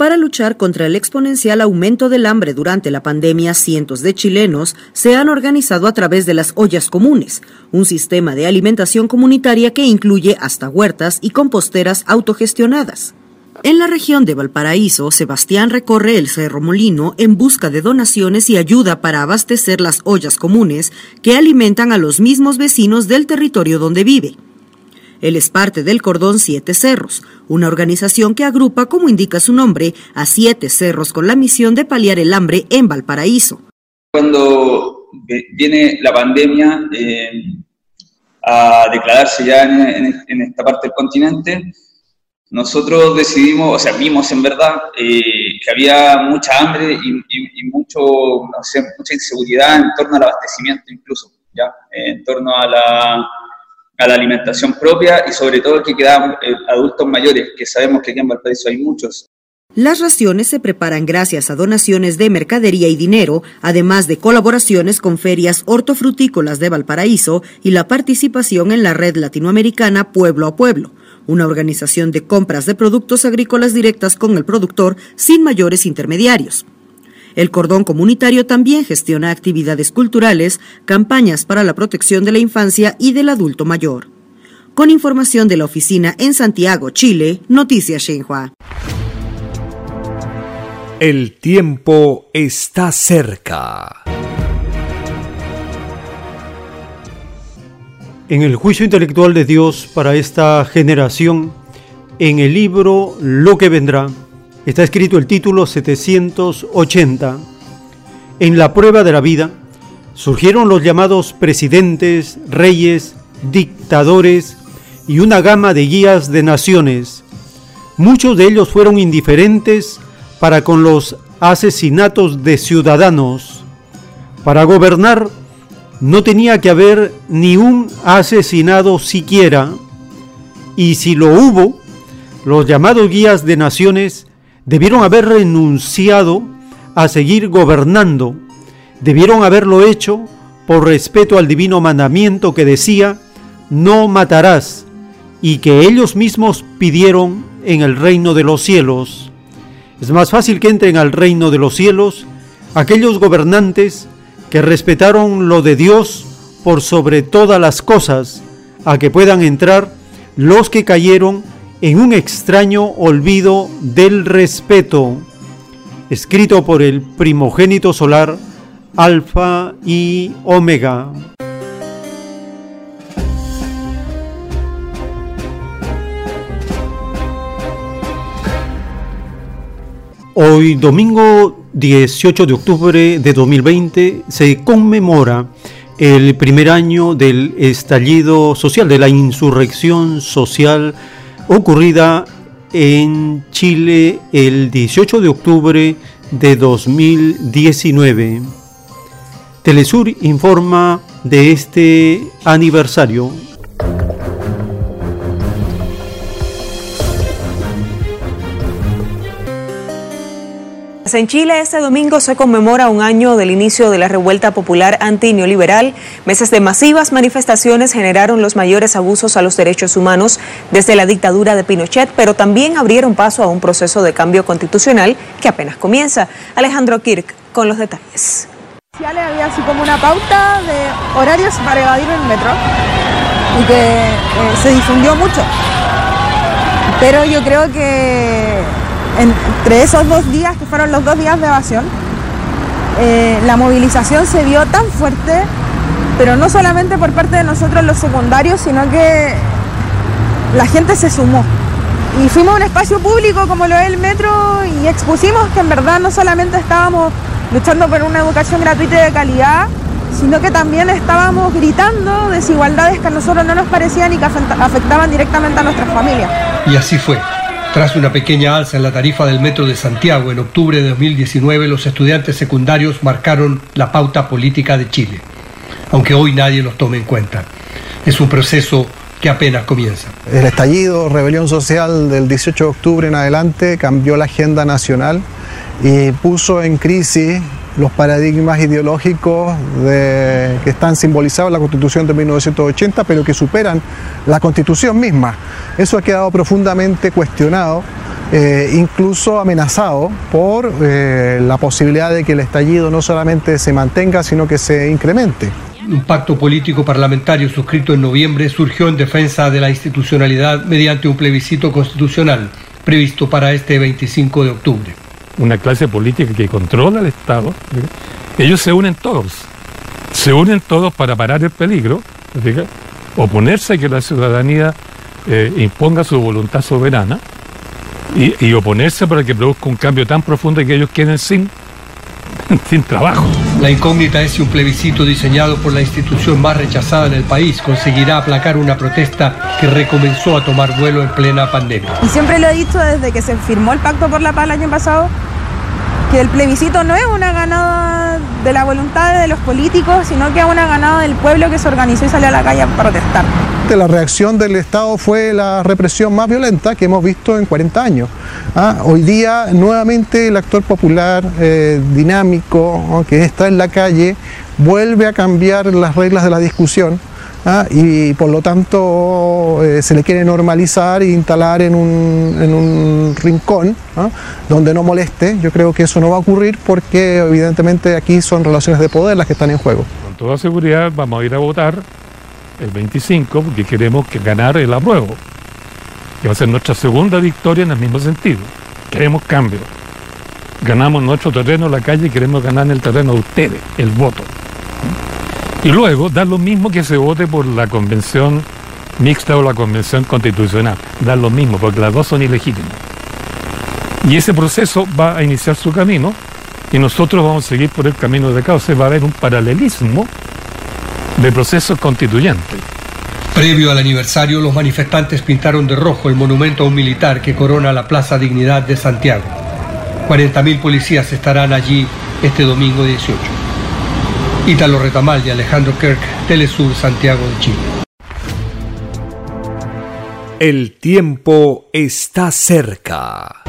Para luchar contra el exponencial aumento del hambre durante la pandemia, cientos de chilenos se han organizado a través de las ollas comunes, un sistema de alimentación comunitaria que incluye hasta huertas y composteras autogestionadas. En la región de Valparaíso, Sebastián recorre el Cerro Molino en busca de donaciones y ayuda para abastecer las ollas comunes que alimentan a los mismos vecinos del territorio donde vive. Él es parte del Cordón Siete Cerros, una organización que agrupa, como indica su nombre, a siete cerros con la misión de paliar el hambre en Valparaíso.
Cuando viene la pandemia eh, a declararse ya en esta parte del continente, nosotros decidimos, o sea, vimos en verdad eh, que había mucha hambre y, mucho, mucha inseguridad en torno al abastecimiento incluso, ¿ya? en torno a la, a la alimentación propia y sobre todo que quedaban eh, adultos mayores, que sabemos que aquí en Valparaíso hay muchos.
Las raciones se preparan gracias a donaciones de mercadería y dinero, además de colaboraciones con ferias hortofrutícolas de Valparaíso y la participación en la red latinoamericana Pueblo a Pueblo una organización de compras de productos agrícolas directas con el productor sin mayores intermediarios. El cordón comunitario también gestiona actividades culturales, campañas para la protección de la infancia y del adulto mayor. Con información de la oficina en Santiago, Chile, Noticias Xinhua.
El tiempo está cerca.
En el juicio intelectual de Dios para esta generación, en el libro Lo que vendrá, está escrito el título 780. En la prueba de la vida surgieron los llamados presidentes, reyes, dictadores y una gama de guías de naciones. Muchos de ellos fueron indiferentes para con los asesinatos de ciudadanos. Para gobernar no tenía que haber ni un asesinado siquiera, y si lo hubo, los llamados guías de naciones debieron haber renunciado a seguir gobernando, debieron haberlo hecho por respeto al divino mandamiento que decía, no matarás, y que ellos mismos pidieron en el reino de los cielos. Es más fácil que entren al reino de los cielos aquellos gobernantes que respetaron lo de Dios por sobre todas las cosas, a que puedan entrar los que cayeron en un extraño olvido del respeto, escrito por el primogénito solar, Alfa y Omega. Hoy domingo 18 de octubre de 2020 se conmemora el primer año del estallido social, de la insurrección social ocurrida en Chile el 18 de octubre de 2019. Telesur informa de este aniversario.
En Chile este domingo se conmemora un año del inicio de la revuelta popular anti-neoliberal. Meses de masivas manifestaciones generaron los mayores abusos a los derechos humanos desde la dictadura de Pinochet, pero también abrieron paso a un proceso de cambio constitucional que apenas comienza. Alejandro Kirk con los detalles.
Había así como una pauta de horarios para evadir el metro y que eh, se difundió mucho. Pero yo creo que entre esos dos días, que fueron los dos días de evasión, eh, la movilización se vio tan fuerte, pero no solamente por parte de nosotros los secundarios, sino que la gente se sumó. Y fuimos a un espacio público como lo es el metro y expusimos que en verdad no solamente estábamos luchando por una educación gratuita y de calidad, sino que también estábamos gritando desigualdades que a nosotros no nos parecían y que afectaban directamente a nuestras familias.
Y así fue. Tras una pequeña alza en la tarifa del Metro de Santiago en octubre de 2019, los estudiantes secundarios marcaron la pauta política de Chile, aunque hoy nadie los tome en cuenta. Es un proceso que apenas comienza.
El estallido, rebelión social del 18 de octubre en adelante cambió la agenda nacional y puso en crisis los paradigmas ideológicos que están simbolizados en la Constitución de 1980, pero que superan la Constitución misma. Eso ha quedado profundamente cuestionado, eh, incluso amenazado por eh, la posibilidad de que el estallido no solamente se mantenga, sino que se incremente.
Un pacto político parlamentario suscrito en noviembre surgió en defensa de la institucionalidad mediante un plebiscito constitucional previsto para este 25 de octubre.
Una clase política que controla el Estado, ellos se unen todos, se unen todos para parar el peligro, oponerse a que la ciudadanía eh, imponga su voluntad soberana y, y, oponerse para que produzca un cambio tan profundo que ellos queden sin, sin trabajo.
La incógnita es si un plebiscito diseñado por la institución más rechazada en el país conseguirá aplacar una protesta que recomenzó a tomar vuelo en plena pandemia.
Y siempre lo he dicho desde que se firmó el Pacto por la Paz el año pasado, que el plebiscito no es una ganada de la voluntad de los políticos, sino que es una ganada del pueblo que se organizó y salió a la calle a protestar.
La reacción del Estado fue la represión más violenta que hemos visto en 40 años. ¿ah? Hoy día nuevamente el actor popular eh, dinámico que está en la calle vuelve a cambiar las reglas de la discusión ¿ah? y por lo tanto eh, se le quiere normalizar e instalar en un, rincón donde no moleste. Yo creo que eso no va a ocurrir porque evidentemente aquí son relaciones de poder las que están en juego.
Con toda seguridad vamos a ir a votar el 25 porque queremos que ganar el apruebo, que va a ser nuestra segunda victoria en el mismo sentido. Queremos cambio. Ganamos nuestro terreno en la calle y queremos ganar en el terreno de ustedes, el voto. Y luego da lo mismo que se vote por la convención mixta o la convención constitucional. Da lo mismo, porque las dos son ilegítimas. Y ese proceso va a iniciar su camino y nosotros vamos a seguir por el camino de causa. Va a haber un paralelismo de procesos constituyentes.
Previo al aniversario, los manifestantes pintaron de rojo el monumento a un militar que corona la Plaza Dignidad de Santiago. 40.000 policías estarán allí este domingo 18. Ítalo Retamal y Alejandro Kirk, Telesur, Santiago de Chile.
El tiempo está cerca.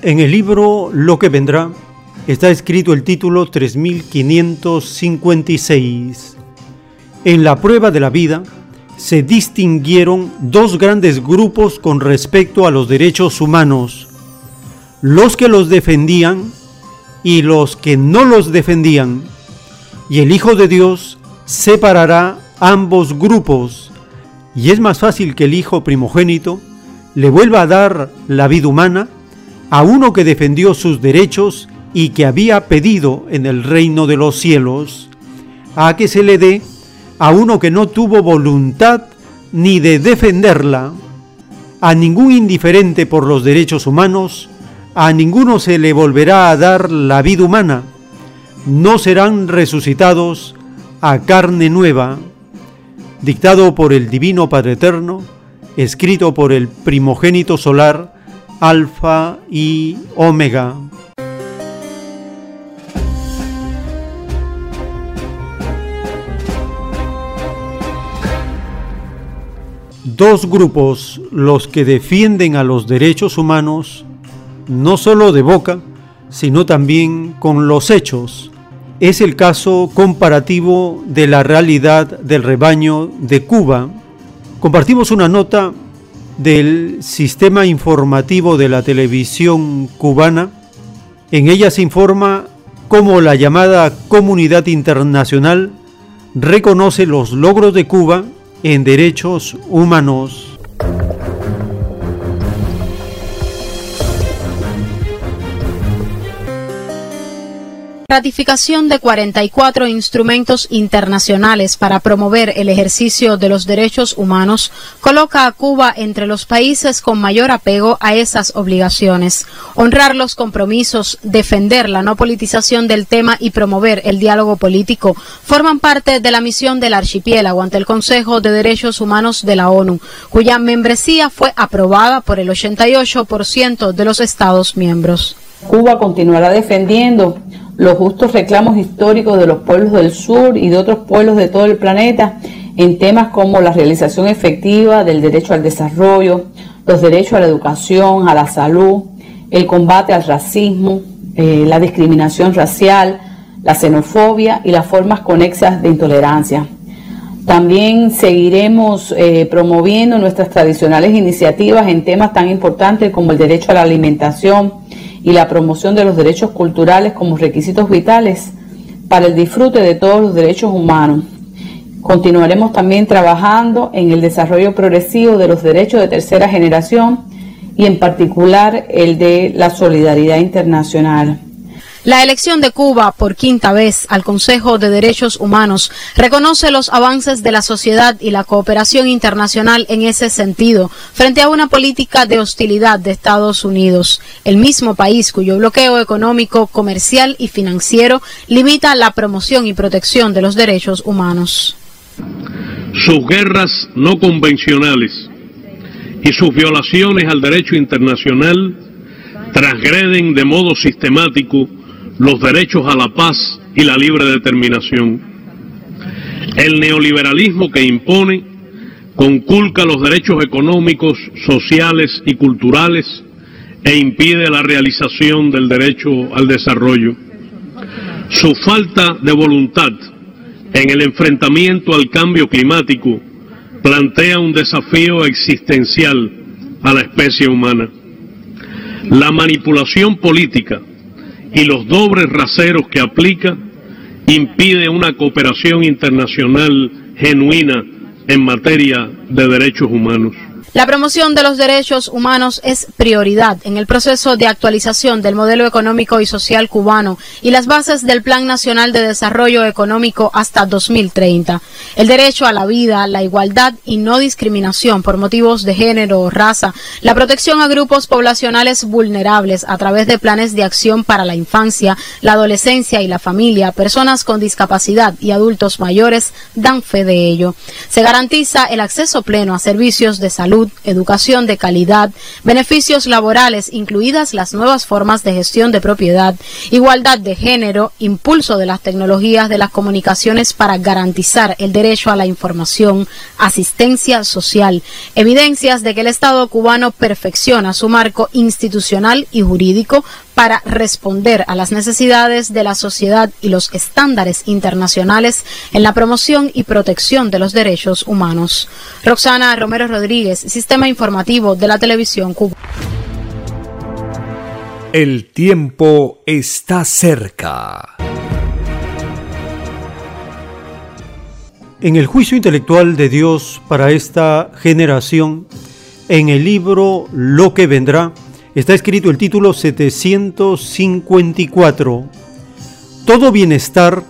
En el libro Lo que vendrá está escrito el título 3556. En la prueba de la vida se distinguieron dos grandes grupos con respecto a los derechos humanos, los que los defendían y los que no los defendían, y el Hijo de Dios separará ambos grupos, y es más fácil que el Hijo primogénito le vuelva a dar la vida humana a uno que defendió sus derechos y que había pedido en el reino de los cielos, a que se le dé a uno que no tuvo voluntad ni de defenderla, a ningún indiferente por los derechos humanos, a ninguno se le volverá a dar la vida humana, no serán resucitados a carne nueva, dictado por el Divino Padre Eterno, escrito por el primogénito solar, Alfa y Omega. Dos grupos, los que defienden a los derechos humanos, no solo de boca, sino también con los hechos. Es el caso comparativo de la realidad del rebaño de Cuba. Compartimos una nota del sistema informativo de la televisión cubana. En ella se informa cómo la llamada comunidad internacional reconoce los logros de Cuba en derechos humanos.
Ratificación de 44 instrumentos internacionales para promover el ejercicio de los derechos humanos coloca a Cuba entre los países con mayor apego a esas obligaciones. Honrar los compromisos, defender la no politización del tema y promover el diálogo político forman parte de la misión del archipiélago ante el Consejo de Derechos Humanos de la ONU, cuya membresía fue aprobada por el 88% de los Estados miembros.
Cuba continuará defendiendo los justos reclamos históricos de los pueblos del sur y de otros pueblos de todo el planeta en temas como la realización efectiva del derecho al desarrollo, los derechos a la educación, a la salud, el combate al racismo, eh, la discriminación racial, la xenofobia y las formas conexas de intolerancia. También seguiremos eh, promoviendo nuestras tradicionales iniciativas en temas tan importantes como el derecho a la alimentación, y la promoción de los derechos culturales como requisitos vitales para el disfrute de todos los derechos humanos. Continuaremos también trabajando en el desarrollo progresivo de los derechos de tercera generación y en particular el de la solidaridad internacional.
La elección de Cuba por quinta vez al Consejo de Derechos Humanos reconoce los avances de la sociedad y la cooperación internacional en ese sentido, frente a una política de hostilidad de Estados Unidos, el mismo país cuyo bloqueo económico, comercial y financiero limita la promoción y protección de los derechos humanos.
Sus guerras no convencionales y sus violaciones al derecho internacional transgreden de modo sistemático los derechos a la paz y la libre determinación. El neoliberalismo que impone conculca los derechos económicos, sociales y culturales e impide la realización del derecho al desarrollo. Su falta de voluntad en el enfrentamiento al cambio climático plantea un desafío existencial a la especie humana. La manipulación política y los dobles raseros que aplica impide una cooperación internacional genuina en materia de derechos humanos.
La promoción de los derechos humanos es prioridad en el proceso de actualización del modelo económico y social cubano y las bases del Plan Nacional de Desarrollo Económico hasta 2030. El derecho a la vida, la igualdad y no discriminación por motivos de género o raza, la protección a grupos poblacionales vulnerables a través de planes de acción para la infancia, la adolescencia y la familia, personas con discapacidad y adultos mayores dan fe de ello. Se garantiza el acceso pleno a servicios de salud educación de calidad, beneficios laborales, incluidas las nuevas formas de gestión de propiedad, igualdad de género, impulso de las tecnologías de las comunicaciones para garantizar el derecho a la información, asistencia social, evidencias de que el Estado cubano perfecciona su marco institucional y jurídico para responder a las necesidades de la sociedad y los estándares internacionales en la promoción y protección de los derechos humanos. Roxana Romero Rodríguez, Sistema Informativo de la Televisión Cuba.
El tiempo está cerca.
En el juicio intelectual de Dios para esta generación, en el libro Lo que vendrá, está escrito el título 754. Todo bienestar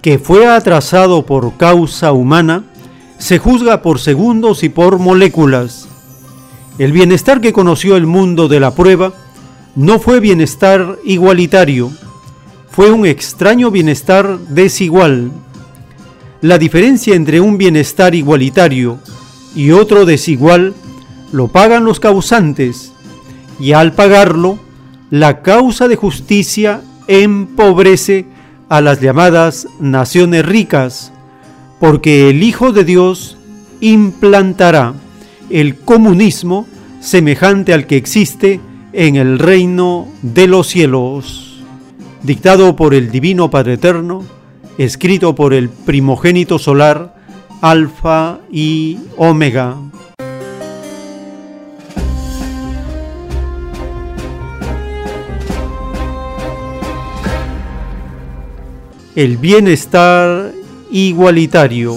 que fue atrasado por causa humana se juzga por segundos y por moléculas. El bienestar que conoció el mundo de la prueba no fue bienestar igualitario, fue un extraño bienestar desigual. La diferencia entre un bienestar igualitario y otro desigual lo pagan los causantes y al pagarlo, la causa de justicia empobrece a las llamadas naciones ricas, porque el Hijo de Dios implantará el comunismo semejante al que existe en el reino de los cielos, dictado por el Divino Padre Eterno, escrito por el primogénito solar, Alfa y Omega. El bienestar igualitario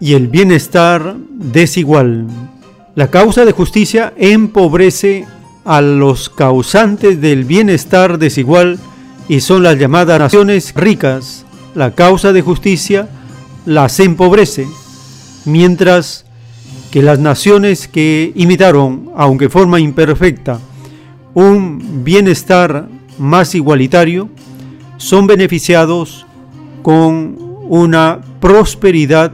y el bienestar desigual. La causa de justicia empobrece a los causantes del bienestar desigual y son las llamadas naciones ricas. La causa de justicia las empobrece, mientras que las naciones que imitaron, aunque forma imperfecta, un bienestar más igualitario, son beneficiados con una prosperidad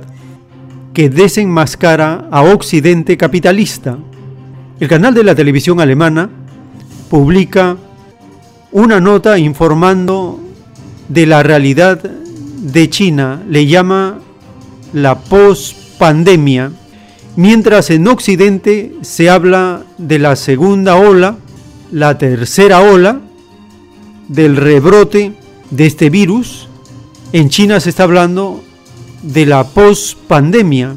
que desenmascara a Occidente capitalista. El canal de la televisión alemana publica una nota informando de la realidad de China, le llama la pospandemia, mientras en Occidente se habla de la segunda ola, la tercera ola, del rebrote de este virus en China se está hablando de la post-pandemia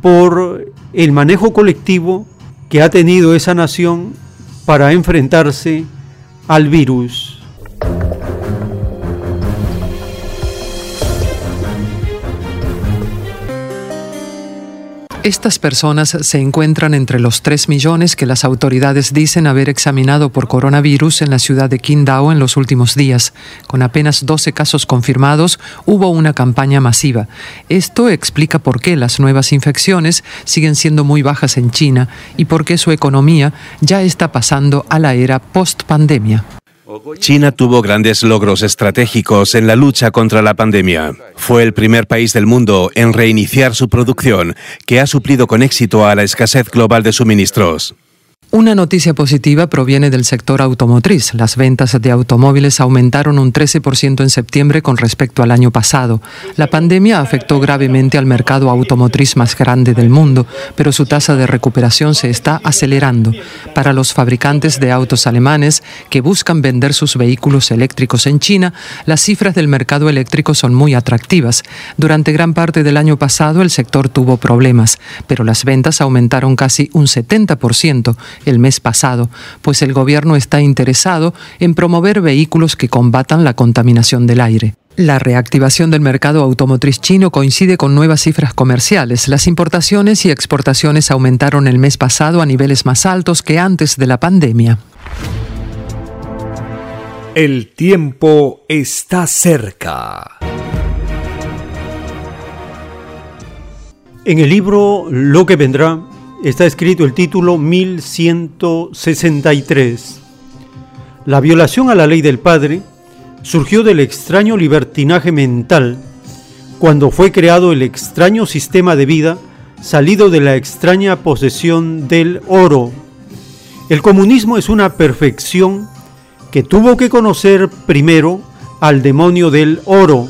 por el manejo colectivo que ha tenido esa nación para enfrentarse al virus.
Estas personas se encuentran entre los 3 millones que las autoridades dicen haber examinado por coronavirus en la ciudad de Qingdao en los últimos días. Con apenas 12 casos confirmados, hubo una campaña masiva. Esto explica por qué las nuevas infecciones siguen siendo muy bajas en China y por qué su economía ya está pasando a la era post-pandemia.
China tuvo grandes logros estratégicos en la lucha contra la pandemia. Fue el primer país del mundo en reiniciar su producción, que ha suplido con éxito a la escasez global de suministros.
Una noticia positiva proviene del sector automotriz. Las ventas de automóviles aumentaron un 13% en septiembre con respecto al año pasado. La pandemia afectó gravemente al mercado automotriz más grande del mundo, pero su tasa de recuperación se está acelerando. Para los fabricantes de autos alemanes que buscan vender sus vehículos eléctricos en China, las cifras del mercado eléctrico son muy atractivas. Durante gran parte del año pasado el sector tuvo problemas, pero las ventas aumentaron casi un 70% el mes pasado, pues el gobierno está interesado en promover vehículos que combatan la contaminación del aire. La reactivación del mercado automotriz chino coincide con nuevas cifras comerciales. Las importaciones y exportaciones aumentaron el mes pasado a niveles más altos que antes de la pandemia.
El tiempo está cerca.
En el libro Lo que vendrá está escrito el título 1163. La violación a la ley del Padre surgió del extraño libertinaje mental cuando fue creado el extraño sistema de vida salido de la extraña posesión del oro. El comunismo es una perfección que tuvo que conocer primero al demonio del oro.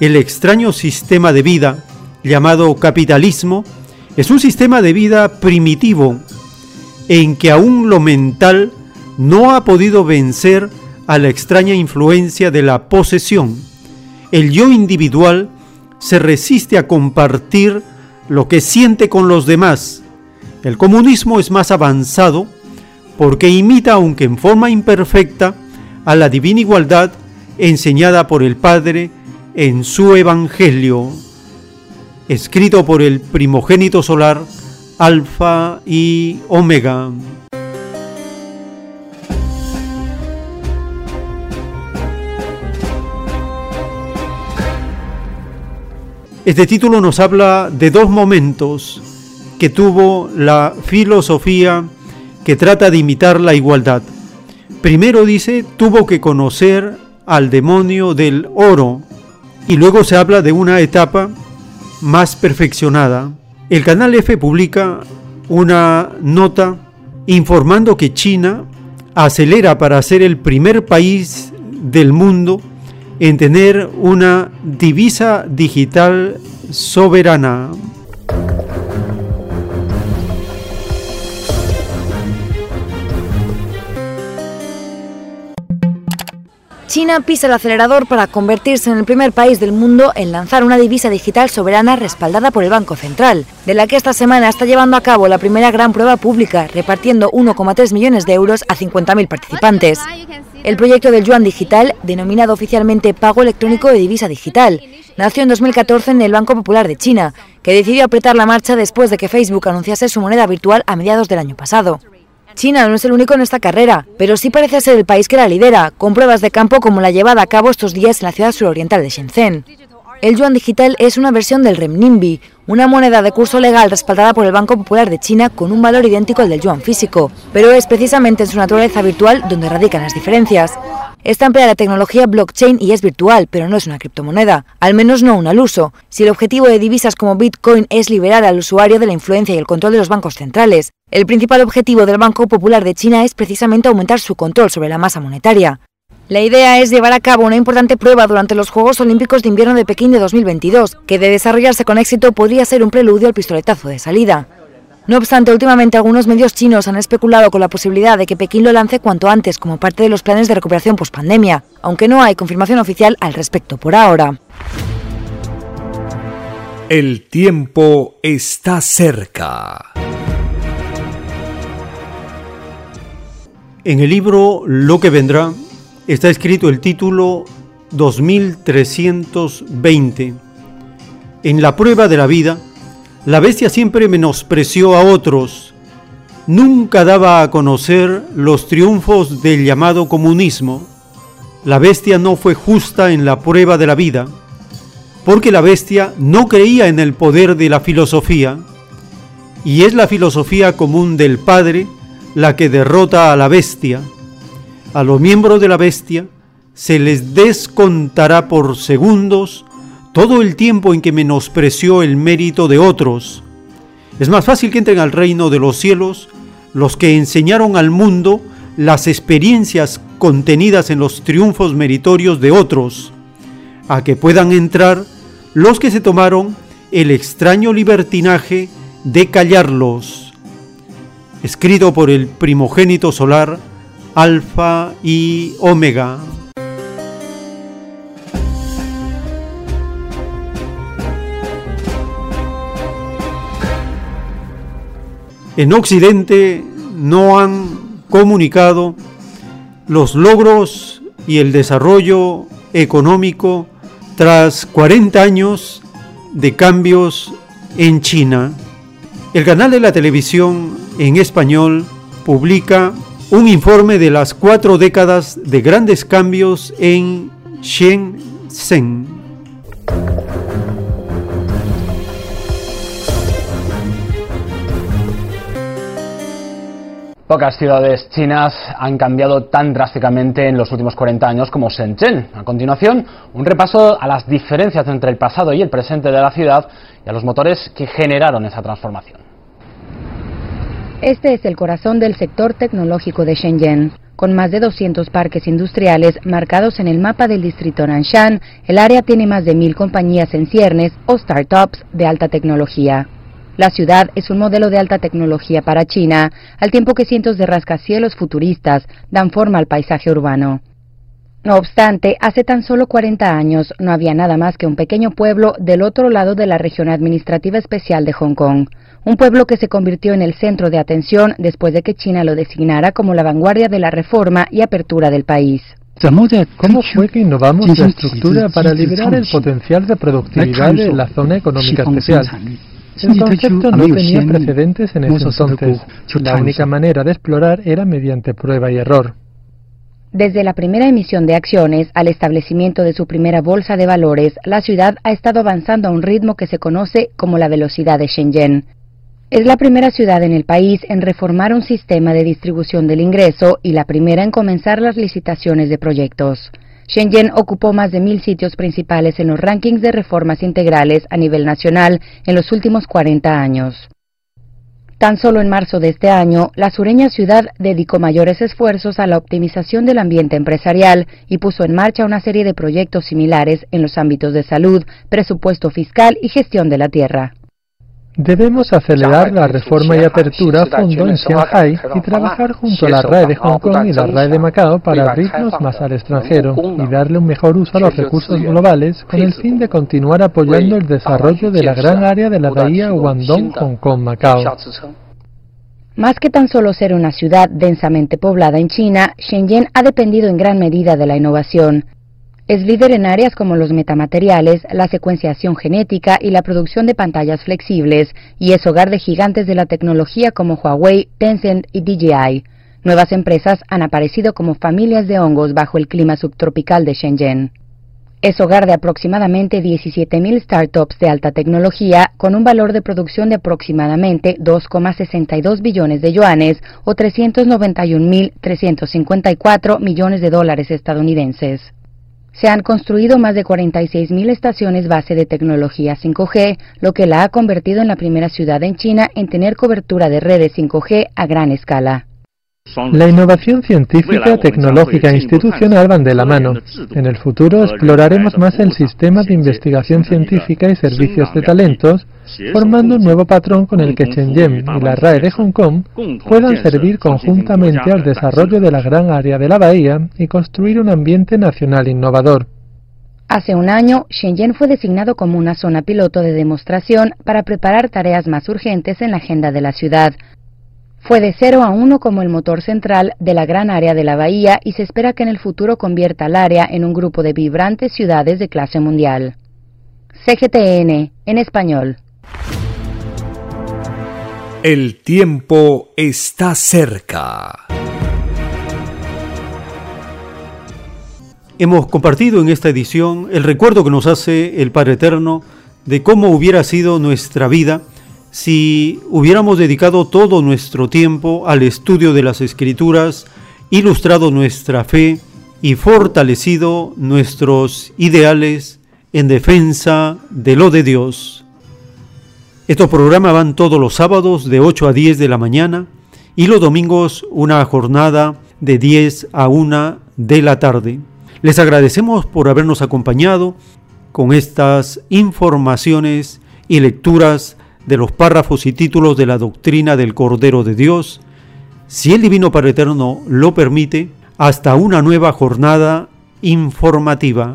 El extraño sistema de vida llamado capitalismo es un sistema de vida primitivo en que aún lo mental no ha podido vencer a la extraña influencia de la posesión. El yo individual se resiste a compartir lo que siente con los demás. El comunismo es más avanzado porque imita, aunque en forma imperfecta, a la divina igualdad enseñada por el Padre en su Evangelio escrito por el primogénito solar, Alfa y Omega. Este título nos habla de dos momentos que tuvo la filosofía que trata de imitar la igualdad. Primero dice, tuvo que conocer al demonio del oro y luego se habla de una etapa más perfeccionada, el canal F publica una nota informando que China acelera para ser el primer país del mundo en tener una divisa digital soberana.
China pisa el acelerador para convertirse en el primer país del mundo en lanzar una divisa digital soberana respaldada por el Banco Central, de la que esta semana está llevando a cabo la primera gran prueba pública, repartiendo 1,3 millones de euros a 50.000 participantes. El proyecto del yuan digital, denominado oficialmente Pago Electrónico de Divisa Digital, nació en 2014 en el Banco Popular de China, que decidió apretar la marcha después de que Facebook anunciase su moneda virtual a mediados del año pasado. China no es el único en esta carrera, pero sí parece ser el país que la lidera, con pruebas de campo como la llevada a cabo estos días en la ciudad suroriental de Shenzhen. El yuan digital es una versión del renminbi, una moneda de curso legal respaldada por el Banco Popular de China con un valor idéntico al del yuan físico, pero es precisamente en su naturaleza virtual donde radican las diferencias. Esta emplea la tecnología blockchain y es virtual, pero no es una criptomoneda, al menos no un al uso. Si el objetivo de divisas como Bitcoin es liberar al usuario de la influencia y el control de los bancos centrales, el principal objetivo del Banco Popular de China es precisamente aumentar su control sobre la masa monetaria. La idea es llevar a cabo una importante prueba durante los Juegos Olímpicos de Invierno de Pekín de 2022, que de desarrollarse con éxito podría ser un preludio al pistoletazo de salida. No obstante, últimamente algunos medios chinos han especulado con la posibilidad de que Pekín lo lance cuanto antes como parte de los planes de recuperación post-pandemia, aunque no hay confirmación oficial al respecto por ahora.
El tiempo está cerca.
En el libro Lo que vendrá está escrito el título 2320. En la prueba de la vida, La bestia siempre menospreció a otros, nunca daba a conocer los triunfos del llamado comunismo. La bestia no fue justa en la prueba de la vida, porque la bestia no creía en el poder de la filosofía, y es la filosofía común del Padre la que derrota a la bestia. A los miembros de la bestia se les descontará por segundos todo el tiempo en que menospreció el mérito de otros. Es más fácil que entren al reino de los cielos los que enseñaron al mundo las experiencias contenidas en los triunfos meritorios de otros, a que puedan entrar los que se tomaron el extraño libertinaje de callarlos. Escrito por el primogénito solar, Alfa y Omega. en Occidente no han comunicado los logros y el desarrollo económico tras 40 años de cambios en China. El canal de la televisión en español publica un informe de las cuatro décadas de grandes cambios en Shenzhen.
Pocas ciudades chinas han cambiado tan drásticamente en los últimos 40 años como Shenzhen. A continuación, un repaso a las diferencias entre el pasado y el presente de la ciudad y a los motores que generaron esa transformación.
Este es el corazón del sector tecnológico de Shenzhen. Con más de 200 parques industriales marcados en el mapa del distrito Nanshan, el área tiene más de mil compañías en ciernes o startups de alta tecnología. La ciudad es un modelo de alta tecnología para China, al tiempo que cientos de rascacielos futuristas dan forma al paisaje urbano. No obstante, hace tan solo 40 años no había nada más que un pequeño pueblo del otro lado de la región administrativa especial de Hong Kong, un pueblo que se convirtió en el centro de atención después de que China lo designara como la vanguardia de la reforma y apertura del país.
¿Cómo fue que innovamos la estructura para liberar el potencial de productividad de la zona económica especial? El concepto no tenía precedentes en ese entonces. La única manera de explorar era mediante prueba y error.
Desde la primera emisión de acciones al establecimiento de su primera bolsa de valores, la ciudad ha estado avanzando a un ritmo que se conoce como la velocidad de Shenzhen. Es la primera ciudad en el país en reformar un sistema de distribución del ingreso y la primera en comenzar las licitaciones de proyectos. Shenzhen ocupó más de mil sitios principales en los rankings de reformas integrales a nivel nacional en los últimos 40 años. Tan solo en marzo de este año, la sureña ciudad dedicó mayores esfuerzos a la optimización del ambiente empresarial y puso en marcha una serie de proyectos similares en los ámbitos de salud, presupuesto fiscal y gestión de la tierra.
Debemos acelerar la reforma y apertura a fondo en Shanghai y trabajar junto a la RAE de Hong Kong y la RAE de Macao para abrirnos más al extranjero y darle un mejor uso a los recursos globales con el fin de continuar apoyando el desarrollo de la gran área de la bahía Guangdong-Hong Kong-Macao.
Más que tan solo ser una ciudad densamente poblada en China, Shenzhen ha dependido en gran medida de la innovación. Es líder en áreas como los metamateriales, la secuenciación genética y la producción de pantallas flexibles, y es hogar de gigantes de la tecnología como Huawei, Tencent y DJI. Nuevas empresas han aparecido como familias de hongos bajo el clima subtropical de Shenzhen. Es hogar de aproximadamente 17.000 startups de alta tecnología con un valor de producción de aproximadamente 2,62 billones de yuanes o 391.354 millones de dólares estadounidenses. Se han construido más de 46.000 estaciones base de tecnología 5G, lo que la ha convertido en la primera ciudad en China en tener cobertura de redes 5G a gran escala.
La innovación científica, tecnológica e institucional van de la mano. En el futuro exploraremos más el sistema de investigación científica y servicios de talentos, formando un nuevo patrón con el que Shenzhen y la RAE de Hong Kong puedan servir conjuntamente al desarrollo de la gran área de la bahía y construir un ambiente nacional innovador.
Hace un año, Shenzhen fue designado como una zona piloto de demostración para preparar tareas más urgentes en la agenda de la ciudad. Fue de 0 a 1 como el motor central de la gran área de la bahía y se espera que en el futuro convierta al área en un grupo de vibrantes ciudades de clase mundial. CGTN, en español.
El tiempo está cerca.
Hemos compartido en esta edición el recuerdo que nos hace el Padre Eterno de cómo hubiera sido nuestra vida si hubiéramos dedicado todo nuestro tiempo al estudio de las escrituras, ilustrado nuestra fe y fortalecido nuestros ideales en defensa de lo de Dios. Estos programas van todos los sábados de 8 a 10 de la mañana y los domingos una jornada de 10 a 1 de la tarde. Les agradecemos por habernos acompañado con estas informaciones y lecturas de los párrafos y títulos de la doctrina del Cordero de Dios, si el Divino Padre Eterno lo permite, hasta una nueva jornada informativa.